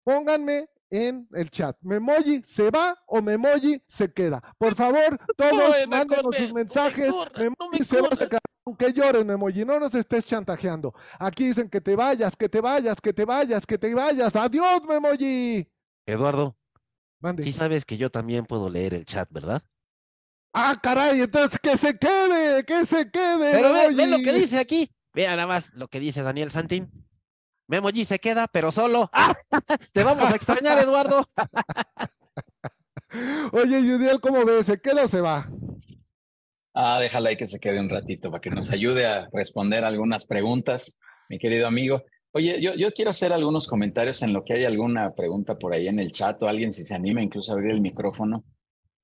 pónganme en el chat. ¿Memoji se va o Memoji se queda? Por favor, todos mándenos sus mensajes. Memoji se va a quedar. Aunque llores, Memoji, no nos estés chantajeando. Aquí dicen que te vayas, que te vayas, que te vayas, que te vayas. Adiós, Memoji. Eduardo, Mande. sí sabes que yo también puedo leer el chat, ¿verdad? Ah, caray, entonces que se quede, que se quede. Pero ve, lo que dice aquí. Vea nada más lo que dice Daniel Santín. Memoji se queda, pero solo. Te vamos a extrañar, Eduardo. Oye, Judiel, ¿cómo ves? ¿Se queda o se va? Ah, déjala ahí que se quede un ratito para que nos ayude a responder algunas preguntas, mi querido amigo. Oye, yo, yo quiero hacer algunos comentarios en lo que hay alguna pregunta por ahí en el chat o alguien si se anima incluso a abrir el micrófono.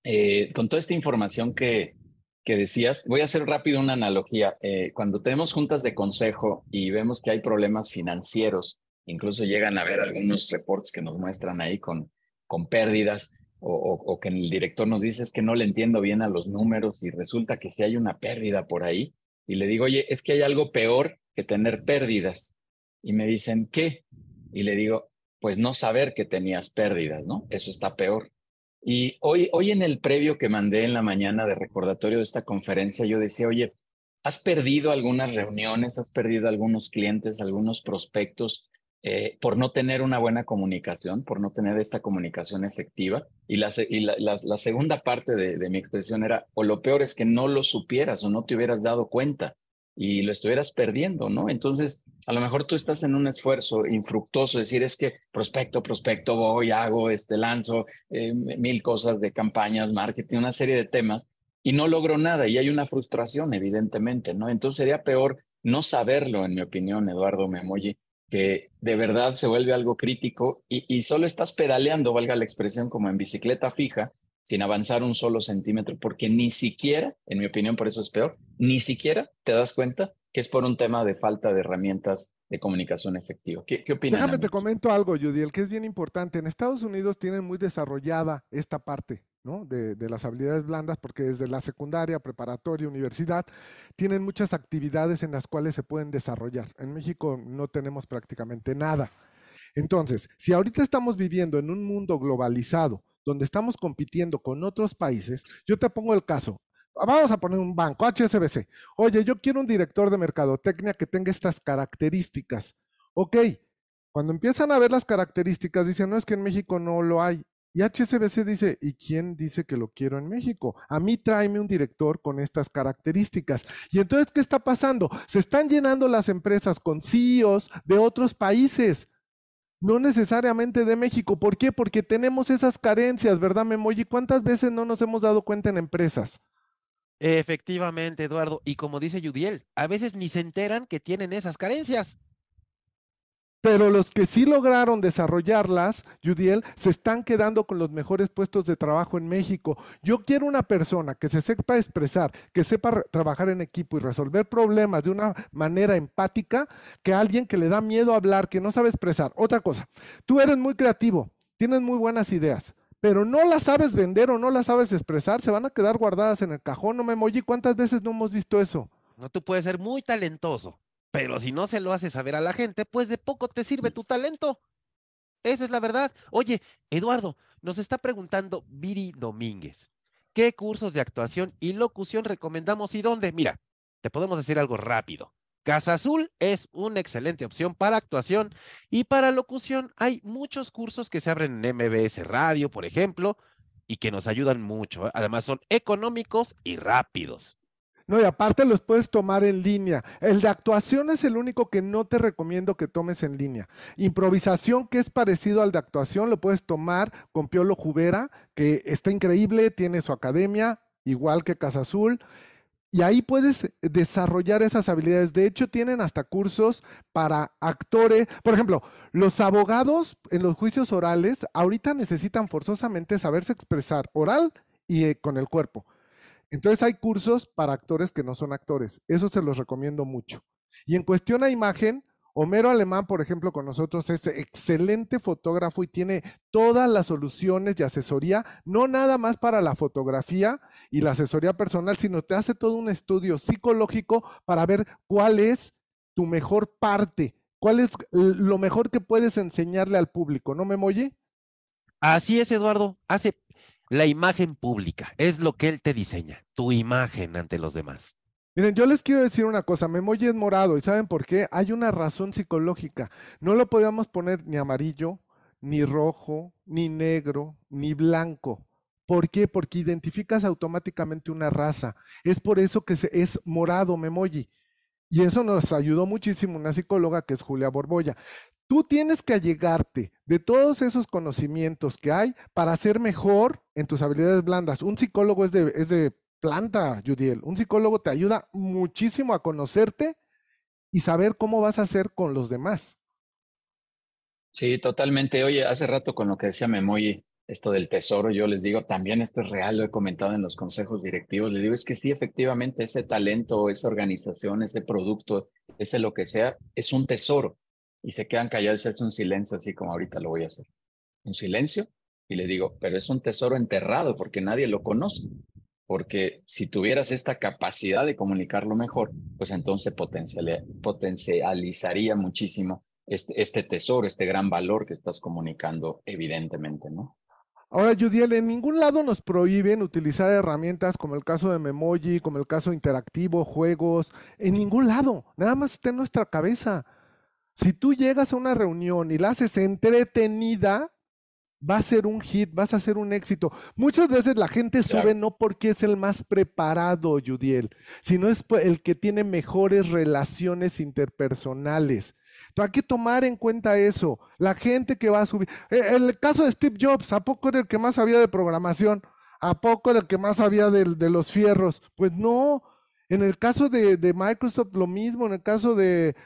Eh, con toda esta información que, que decías, voy a hacer rápido una analogía. Eh, cuando tenemos juntas de consejo y vemos que hay problemas financieros, incluso llegan a ver algunos reportes que nos muestran ahí con, con pérdidas, o, que el director nos dice es que no le entiendo bien a los números y resulta que si hay una pérdida por ahí, y le digo, oye, es que hay algo peor que tener pérdidas. Y me dicen, ¿qué? Y le digo, pues no saber que tenías pérdidas, ¿no? Eso está peor. Y hoy, hoy en el previo que mandé en la mañana de recordatorio de esta conferencia, yo decía, oye, ¿has perdido algunas reuniones? ¿Has perdido algunos clientes, algunos prospectos eh, por no tener una buena comunicación, por no tener esta comunicación efectiva? Y la, y la, segunda parte de, de mi expresión era, o lo peor es que no lo supieras o no te hubieras dado cuenta y lo estuvieras perdiendo, ¿no? Entonces, a lo mejor tú estás en un esfuerzo infructuoso, decir es que prospecto, prospecto, voy, hago, este, lanzo eh, mil cosas de campañas, marketing, una serie de temas y no logro nada y hay una frustración, evidentemente, ¿no? Entonces sería peor no saberlo, en mi opinión, Eduardo Memoyi, que de verdad se vuelve algo crítico y, y solo estás pedaleando, valga la expresión, como en bicicleta fija, sin avanzar un solo centímetro, porque ni siquiera, en mi opinión, por eso es peor, ni siquiera te das cuenta que es por un tema de falta de herramientas de comunicación efectiva. ¿Qué, qué opinas? Déjame te comento algo, Judiel, que es bien importante. En Estados Unidos tienen muy desarrollada esta parte. ¿no? De, de, las habilidades blandas, porque desde la secundaria, preparatoria, universidad, tienen muchas actividades en las cuales se pueden desarrollar. En México no tenemos prácticamente nada. Entonces, si ahorita estamos viviendo en un mundo globalizado, donde estamos compitiendo con otros países, yo te pongo el caso. Vamos a poner un banco, HSBC. Oye, yo quiero un director de mercadotecnia que tenga estas características. Ok, cuando empiezan a ver las características, dicen, no es que en México no lo hay. Y HSBC dice, ¿y quién dice que lo quiero en México? A mí tráeme un director con estas características. Y entonces, ¿qué está pasando? Se están llenando las empresas con CEOs de otros países no necesariamente de México. ¿Por qué? Porque tenemos esas carencias, ¿verdad, Memoji? ¿Cuántas veces no nos hemos dado cuenta en empresas? Efectivamente, Eduardo. Y como dice Yudiel, a veces ni se enteran que tienen esas carencias. Pero los que sí lograron desarrollarlas, Judiel, se están quedando con los mejores puestos de trabajo en México. Yo quiero una persona que se sepa expresar, que sepa trabajar en equipo y resolver problemas de una manera empática, que alguien que le da miedo hablar, que no sabe expresar. Otra cosa, tú eres muy creativo, tienes muy buenas ideas, pero no las sabes vender o no las sabes expresar, se van a quedar guardadas en el cajón. No me mollí, ¿cuántas veces no hemos visto eso? No, tú puedes ser muy talentoso, pero si no se lo haces saber a la gente, pues de poco te sirve tu talento. Esa es la verdad. Oye, Eduardo, nos está preguntando Viri Domínguez. ¿Qué cursos de actuación y locución recomendamos y dónde? Mira, te podemos decir algo rápido. Casa Azul es una excelente opción para actuación y para locución hay muchos cursos que se abren en MBS Radio, por ejemplo, y que nos ayudan mucho. ¿eh? Además son económicos y rápidos. No, y aparte los puedes tomar en línea. El de actuación es el único que no te recomiendo que tomes en línea. Improvisación, que es parecido al de actuación, lo puedes tomar con Piolo Jubera, que está increíble, tiene su academia, igual que Casa Azul. Y ahí puedes desarrollar esas habilidades. De hecho, tienen hasta cursos para actores. Por ejemplo, los abogados en los juicios orales ahorita necesitan forzosamente saberse expresar oral y eh, con el cuerpo. Entonces hay cursos para actores que no son actores. Eso se los recomiendo mucho. Y en cuestión a imagen, Homero Alemán, por ejemplo, con nosotros es excelente fotógrafo y tiene todas las soluciones de asesoría, no nada más para la fotografía y la asesoría personal, sino te hace todo un estudio psicológico para ver cuál es tu mejor parte, cuál es lo mejor que puedes enseñarle al público, ¿no me molle? Así es, Eduardo. Hace la imagen pública, es lo que él te diseña, tu imagen ante los demás. Miren, yo les quiero decir una cosa, Memoji es morado y ¿saben por qué? Hay una razón psicológica. No lo podíamos poner ni amarillo, ni rojo, ni negro, ni blanco. ¿Por qué? Porque identificas automáticamente una raza. Es por eso que es morado Memoji. Y eso nos ayudó muchísimo una psicóloga que es Julia Borbolla. Tú tienes que allegarte de todos esos conocimientos que hay para ser mejor en tus habilidades blandas. Un psicólogo es de, es de planta, Judiel. Un psicólogo te ayuda muchísimo a conocerte y saber cómo vas a hacer con los demás. Sí, totalmente. Oye, hace rato con lo que decía Memoy, esto del tesoro, yo les digo, también esto es real, lo he comentado en los consejos directivos, les digo, es que sí, efectivamente, ese talento, esa organización, ese producto, ese lo que sea, es un tesoro. Y se quedan callados, se hace un silencio, así como ahorita lo voy a hacer. Un silencio, y le digo, pero es un tesoro enterrado porque nadie lo conoce porque si tuvieras esta capacidad de comunicarlo mejor, pues entonces potencializaría muchísimo este, este, tesoro, este gran valor que estás comunicando, evidentemente, ¿no? Ahora, Judiel, en ningún lado nos prohíben utilizar herramientas como el caso de Memoji, como el caso interactivo, juegos, en ningún lado, nada más está en nuestra cabeza. Si tú llegas a una reunión y la haces entretenida, va a ser un hit, vas a ser un éxito. Muchas veces la gente sube no porque es el más preparado, Judiel, sino es el que tiene mejores relaciones interpersonales. Entonces hay que tomar en cuenta eso. La gente que va a subir. E, el caso de Steve Jobs, ¿a poco era el que más sabía de programación? ¿A poco era el que más sabía de, de los fierros? Pues no. En el caso de, de Microsoft, lo mismo. En el caso de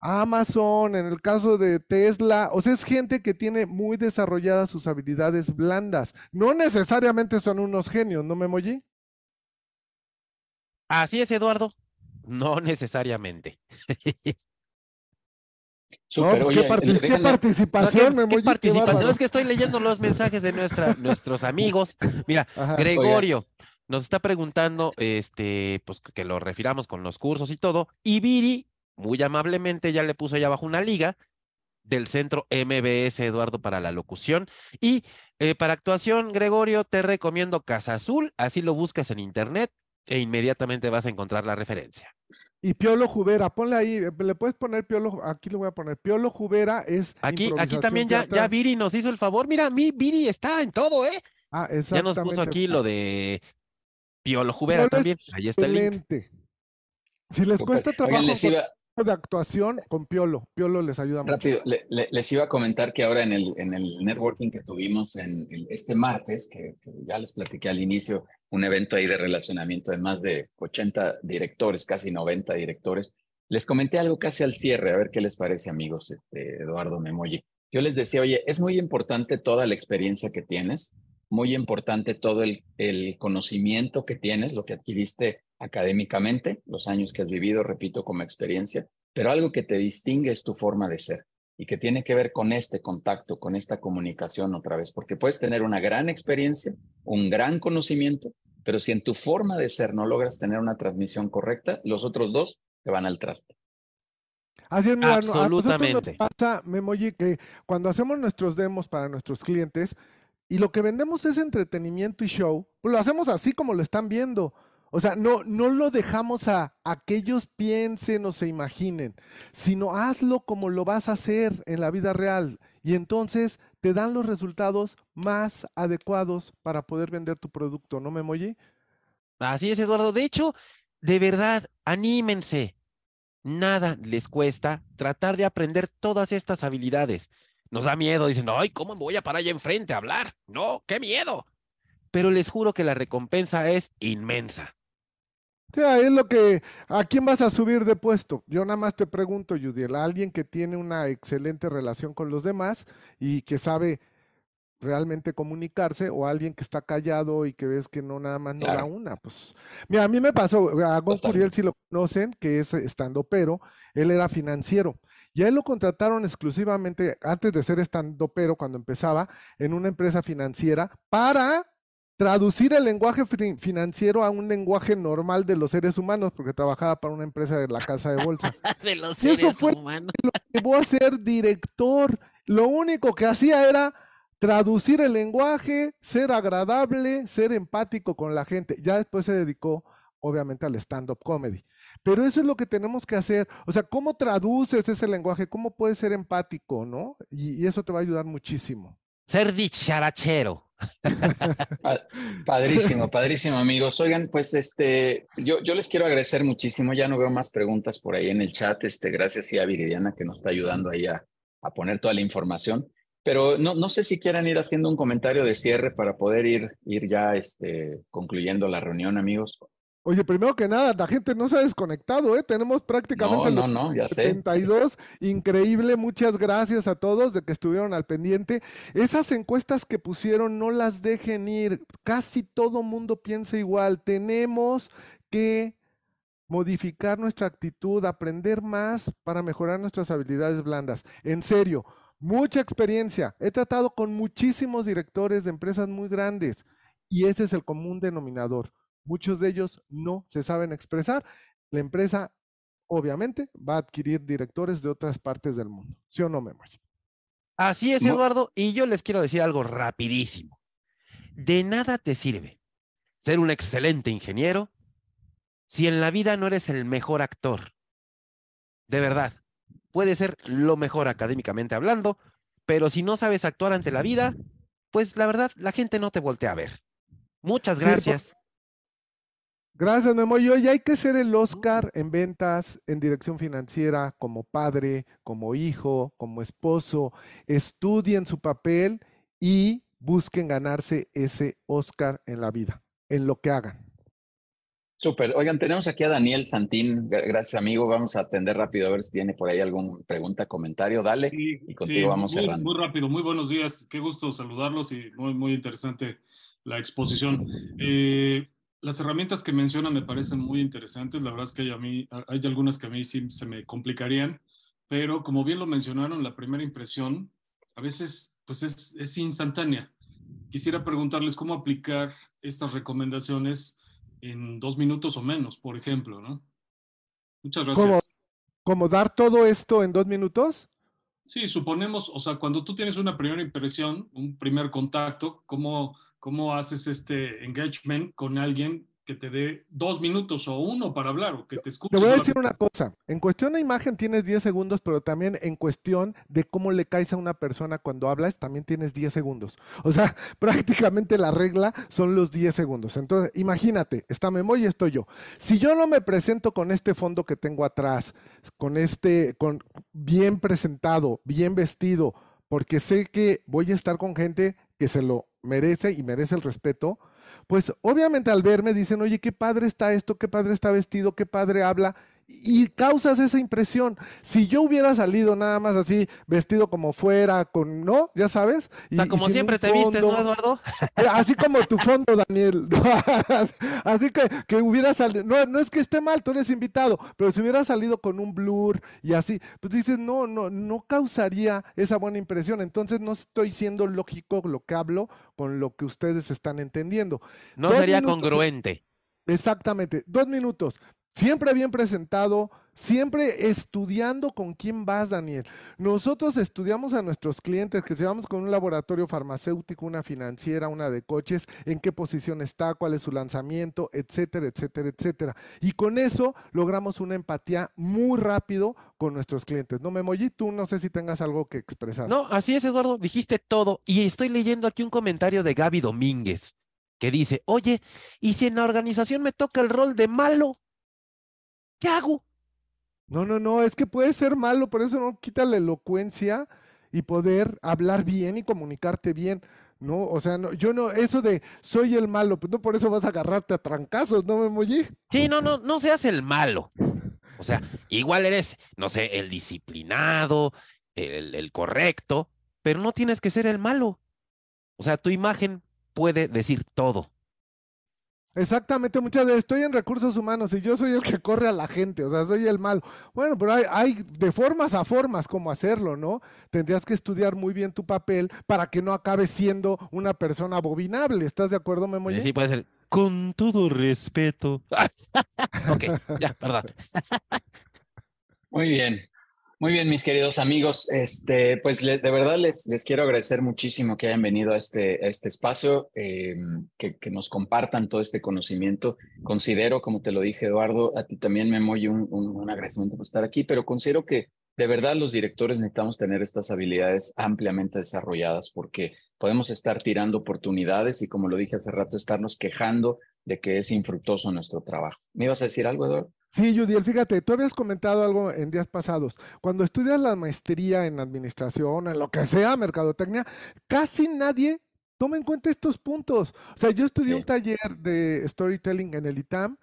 Amazon, en el caso de Tesla, o sea, es gente que tiene muy desarrolladas sus habilidades blandas. No necesariamente son unos genios, ¿no, me Memoji? Así es, Eduardo. No necesariamente. Pues, ¿qué, participación, no, ¿qué, participación? es que estoy leyendo los mensajes de nuestra, nuestros amigos. Mira, Gregorio nos está preguntando, este, pues que lo refiramos con los cursos y todo. Y Viri muy amablemente ya le puso allá abajo una liga del centro MBS Eduardo para la locución. Y eh, para actuación, Gregorio, te recomiendo Casa Azul, así lo buscas en internet e inmediatamente vas a encontrar la referencia. Y Piolo Jubera, ponle ahí, le puedes poner Piolo, aquí le voy a poner, Piolo Jubera es. Aquí, aquí también ya, ya Viri nos hizo el favor, mira, mi Viri está en todo, ¿eh? Ah, Ya nos puso aquí lo de Piolo Jubera también, ahí está el link. Si les cuesta trabajo de actuación con Piolo. Piolo les ayuda mucho. Rápido, les iba a comentar que ahora en el, en el networking que tuvimos en este martes, que, ya les platiqué al inicio, un evento ahí de relacionamiento de más de 80 directores, casi 90 directores, les comenté algo casi al cierre, a ver qué les parece, amigos, este, Eduardo Memoyi. Yo les decía, oye, es muy importante toda la experiencia que tienes, muy importante todo el, el conocimiento que tienes, lo que adquiriste académicamente, los años que has vivido, repito, como experiencia, pero algo que te distingue es tu forma de ser y que tiene que ver con este contacto, con esta comunicación otra vez, porque puedes tener una gran experiencia, un gran conocimiento, pero si en tu forma de ser no logras tener una transmisión correcta, los otros dos te van al traste. Así es, mira, Absolutamente. nos pasa, Memoji, que cuando hacemos nuestros demos para nuestros clientes y lo que vendemos es entretenimiento y show, pues lo hacemos así como lo están viendo. O sea, no, no lo dejamos a, a, que ellos piensen o se imaginen, sino hazlo como lo vas a hacer en la vida real. Y entonces te dan los resultados más adecuados para poder vender tu producto, ¿no, Memoji? Así es, Eduardo. De hecho, de verdad, anímense. Nada les cuesta tratar de aprender todas estas habilidades. Nos da miedo, dicen, ay, ¿cómo me voy a parar allá enfrente a hablar? No, qué miedo. Pero les juro que la recompensa es inmensa. O sea, es lo que, ¿a quién vas a subir de puesto? Yo nada más te pregunto, Judiel, a alguien que tiene una excelente relación con los demás y que sabe realmente comunicarse o alguien que está callado y que ves que no nada más no da una, pues mira, a mí me pasó, a Gon Curiel si lo conocen, que es estando pero, él era financiero y a él lo contrataron exclusivamente antes de ser estando pero cuando empezaba en una empresa financiera para traducir el lenguaje financiero a un lenguaje normal de los seres humanos, porque trabajaba para una empresa de la casa de bolsa. de los seres eso fue humanos. lo que llevó a ser director. Lo único que hacía era traducir el lenguaje, ser agradable, ser empático con la gente. Ya después se dedicó, obviamente, al stand-up comedy. Pero eso es lo que tenemos que hacer. O sea, ¿cómo traduces ese lenguaje? ¿Cómo puedes ser empático, no? Y, eso te va a ayudar muchísimo. Ser dicharachero. Padrísimo, padrísimo, amigos. Oigan, pues este, yo, yo les quiero agradecer muchísimo. Ya no veo más preguntas por ahí en el chat. Este, gracias a Viridiana que nos está ayudando ahí a, a poner toda la información. Pero no, no sé si quieran ir haciendo un comentario de cierre para poder ir, ir ya este, concluyendo la reunión, amigos. Oye, primero que nada, la gente no se ha desconectado, ¿eh? Tenemos prácticamente no, no, no, ya 72. Increíble, muchas gracias a todos de que estuvieron al pendiente. Esas encuestas que pusieron, no las dejen ir. Casi todo mundo piensa igual. Tenemos que modificar nuestra actitud, aprender más para mejorar nuestras habilidades blandas. En serio, mucha experiencia. He tratado con muchísimos directores de empresas muy grandes y ese es el común denominador. Muchos de ellos no se saben expresar. La empresa, obviamente, va a adquirir directores de otras partes del mundo. ¿Sí o no, Memo? Así es, Eduardo. Y yo les quiero decir algo rapidísimo. De nada te sirve ser un excelente ingeniero si en la vida no eres el mejor actor. De verdad puede ser lo mejor académicamente hablando, pero si no sabes actuar ante la vida, pues la verdad, la gente no te voltea a ver. Muchas gracias. Gracias, Memo. Y hoy hay que ser el Oscar en ventas, en dirección financiera, como padre, como hijo, como esposo. Estudien su papel y busquen ganarse ese Oscar en la vida, en lo que hagan. Súper. Oigan, tenemos aquí a Daniel Santín. Gracias, amigo. Vamos a atender rápido a ver si tiene por ahí alguna pregunta, comentario. Dale. y contigo vamos muy, cerrando. Muy rápido. Muy buenos días. Qué gusto saludarlos y muy, muy interesante la exposición. Eh, las herramientas que mencionan me parecen muy interesantes. La verdad es que hay, a mí, hay algunas que a mí sí se me complicarían, pero como bien lo mencionaron, la primera impresión a veces pues es, es instantánea. Quisiera preguntarles cómo aplicar estas recomendaciones en dos minutos o menos, por ejemplo, ¿no? Muchas gracias. ¿Cómo, dar todo esto en dos minutos? Sí, suponemos, o sea, cuando tú tienes una primera impresión, un primer contacto, ¿cómo, cómo haces este engagement con alguien que te dé dos minutos o uno para hablar o que te escuche. Te voy a decir una cosa. En cuestión de imagen tienes 10 segundos, pero también en cuestión de cómo le caes a una persona cuando hablas, también tienes 10 segundos. O sea, prácticamente la regla son los 10 segundos. Entonces, imagínate, está Memo y estoy yo. Si yo no me presento con este fondo que tengo atrás, con este, con bien presentado, bien vestido, porque sé que voy a estar con gente que se lo merece y merece el respeto, pues obviamente al verme dicen, oye, qué padre está esto, qué padre está vestido, qué padre habla y causas esa impresión. Si yo hubiera salido nada más así, vestido como fuera, con, ¿no? Ya sabes. Y, como siempre te vistes, ¿no, Eduardo? Eh, así como tu fondo, Daniel. así que, que hubiera salido, no, no es que esté mal, tú eres invitado, pero si hubiera salido con un blur y así, pues dices, no, no, no causaría esa buena impresión. Entonces no estoy siendo lógico lo que hablo con lo que ustedes están entendiendo. No sería congruente. Exactamente, dos minutos. Siempre bien presentado, siempre estudiando con quién vas, Daniel. Nosotros estudiamos a nuestros clientes, que si vamos con un laboratorio farmacéutico, una financiera, una de coches, en qué posición está, cuál es su lanzamiento, etcétera, etcétera, etcétera. Y con eso logramos una empatía muy rápido con nuestros clientes. No, Memoyi, tú no sé si tengas algo que expresar. No, así es, Eduardo, dijiste todo. Y estoy leyendo aquí un comentario de Gaby Domínguez, que dice, oye, ¿y si en la organización me toca el rol de malo? ¿Qué hago? No, no, no, es que puede ser malo, por eso no quita la elocuencia y poder hablar bien y comunicarte bien. No, o sea, no, yo no, eso de soy el malo, pues no por eso vas a agarrarte a trancazos, ¿no me mollí? Sí, no, no, no seas el malo. O sea, igual eres, no sé, el disciplinado, el, el correcto, pero no tienes que ser el malo. O sea, tu imagen puede decir todo. Exactamente, muchas veces estoy en recursos humanos y yo soy el que corre a la gente, o sea, soy el malo. Bueno, pero hay, hay, de formas a formas como hacerlo, ¿no? Tendrías que estudiar muy bien tu papel para que no acabes siendo una persona abominable. ¿Estás de acuerdo, Memoye? Sí, puede ser. Con todo respeto. ok, ya, perdón. muy bien. Muy bien, mis queridos amigos, este, pues de verdad les, les quiero agradecer muchísimo que hayan venido a este, este espacio, em, que, que, nos compartan todo este conocimiento. Considero, como te lo dije, Eduardo, a ti también me moy un, un, un, agradecimiento por estar aquí, pero considero que de verdad los directores necesitamos tener estas habilidades ampliamente desarrolladas porque podemos estar tirando oportunidades y, como lo dije hace rato, estarnos quejando de que es infructuoso nuestro trabajo. ¿Me ibas a decir algo, Eduardo? Sí, Judiel, fíjate, tú habías comentado algo en días pasados. Cuando estudias la maestría en administración, en lo que sea, mercadotecnia, casi nadie toma en cuenta estos puntos. O sea, yo estudié sí. un taller de storytelling en el ITAM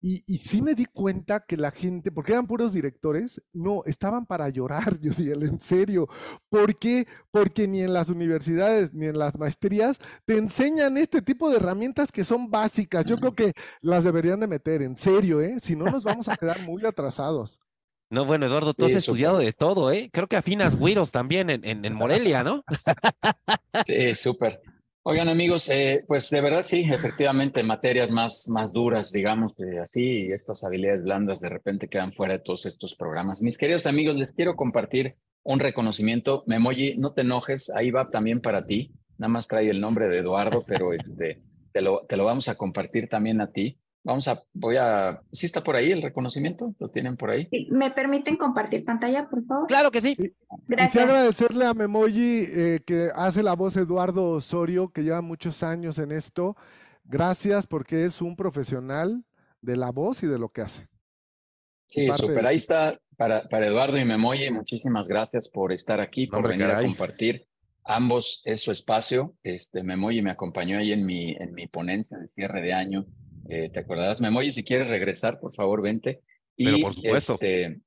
y, y, sí me di cuenta que la gente, porque eran puros directores, no, estaban para llorar, yo dije, en serio. ¿Por qué? Porque ni en las universidades ni en las maestrías te enseñan este tipo de herramientas que son básicas. Yo creo que las deberían de meter, en serio, ¿eh? Si no, nos vamos a quedar muy atrasados. No, bueno, Eduardo, tú has sí, estudiado de todo, ¿eh? Creo que afinas güiros también en, en, en Morelia, ¿no? Sí, súper. Oigan amigos, eh, pues de verdad sí, efectivamente, materias más, más duras, digamos, de así, y estas habilidades blandas de repente quedan fuera de todos estos programas. Mis queridos amigos, les quiero compartir un reconocimiento. Memoji, no te enojes, ahí va también para ti. Nada más trae el nombre de Eduardo, pero este, te, lo, te lo vamos a compartir también a ti. Vamos a, voy a, ¿sí está por ahí el reconocimiento? ¿Lo tienen por ahí? Sí. ¿Me permiten compartir pantalla, por favor? Claro que sí. Gracias. Quisiera agradecerle a Memoji eh, que hace la voz Eduardo Osorio, que lleva muchos años en esto. Gracias porque es un profesional de la voz y de lo que hace. Sí, súper. De... Ahí está para, para Eduardo y Memoji. Muchísimas gracias por estar aquí, por venir caray. a compartir. Ambos es su espacio. Este, Memoji me acompañó ahí en mi, en mi ponencia de cierre de año eh, ¿Te acordarás, Memoy? Si quieres regresar, por favor, vente. Y, Pero por supuesto. Este,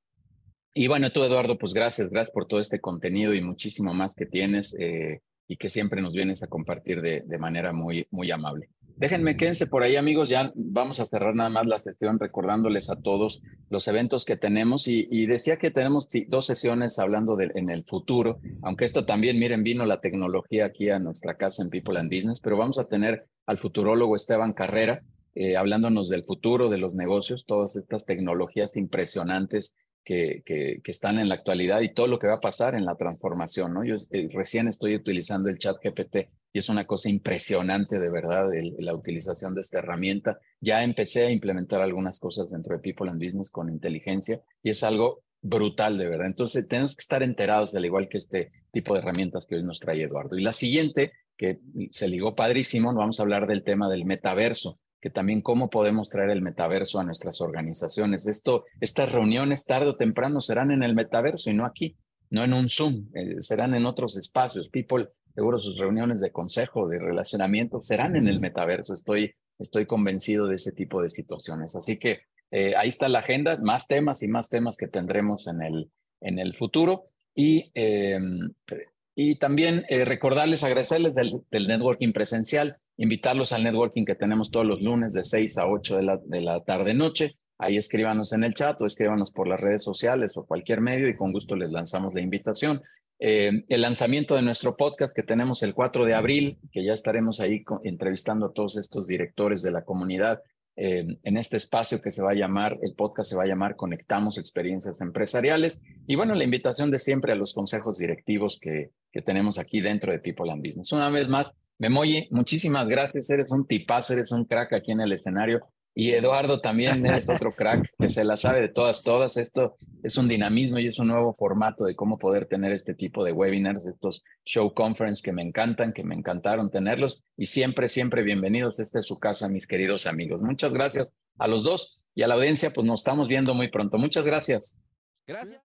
y bueno, tú, Eduardo, pues gracias, gracias por todo este contenido y muchísimo más que tienes eh, y que siempre nos vienes a compartir de, de, manera muy, muy amable. Déjenme, quédense por ahí, amigos. Ya vamos a cerrar nada más la sesión recordándoles a todos los eventos que tenemos. Y, y decía que tenemos dos sesiones hablando de, en el futuro, aunque esto también, miren, vino la tecnología aquí a nuestra casa en People and Business, pero vamos a tener al futurólogo Esteban Carrera, eh, hablándonos del futuro de los negocios, todas estas tecnologías impresionantes que, que, están en la actualidad y todo lo que va a pasar en la transformación. ¿no? Yo eh, recién estoy utilizando el chat GPT y es una cosa impresionante de verdad la utilización de esta herramienta. Ya empecé a implementar algunas cosas dentro de People and Business con inteligencia y es algo brutal de verdad. Entonces tenemos que estar enterados, al igual que este tipo de herramientas que hoy nos trae Eduardo. Y la siguiente, que se ligó padrísimo, vamos a hablar del tema del metaverso que también cómo podemos traer el metaverso a nuestras organizaciones. Esto, estas reuniones tarde o temprano serán en el metaverso y no aquí, no en un Zoom, eh, serán en otros espacios. People, seguro sus reuniones de consejo, de relacionamiento serán en el metaverso. Estoy, estoy convencido de ese tipo de situaciones. Así que eh, ahí está la agenda, más temas y más temas que tendremos en el, en el futuro. Y, eh, y también eh, recordarles, agradecerles del, del networking presencial invitarlos al networking que tenemos todos los lunes de 6 a 8 de la, de la tarde-noche. Ahí escríbanos en el chat o escríbanos por las redes sociales o cualquier medio y con gusto les lanzamos la invitación. Eh, el lanzamiento de nuestro podcast que tenemos el 4 de abril, que ya estaremos ahí entrevistando a todos estos directores de la comunidad eh, en este espacio que se va a llamar, el podcast se va a llamar Conectamos Experiencias Empresariales. Y bueno, la invitación de siempre a los consejos directivos que, que tenemos aquí dentro de People and Business. Una vez más, Memoye, muchísimas gracias, eres un tipazo, eres un crack aquí en el escenario. Y Eduardo también eres otro crack que se la sabe de todas, todas. Esto es un dinamismo y es un nuevo formato de cómo poder tener este tipo de webinars, estos show conference que me encantan, que me encantaron tenerlos. Y siempre, siempre bienvenidos. Esta es su casa, mis queridos amigos. Muchas gracias a los dos y a la audiencia, pues nos estamos viendo muy pronto. Muchas gracias. Gracias.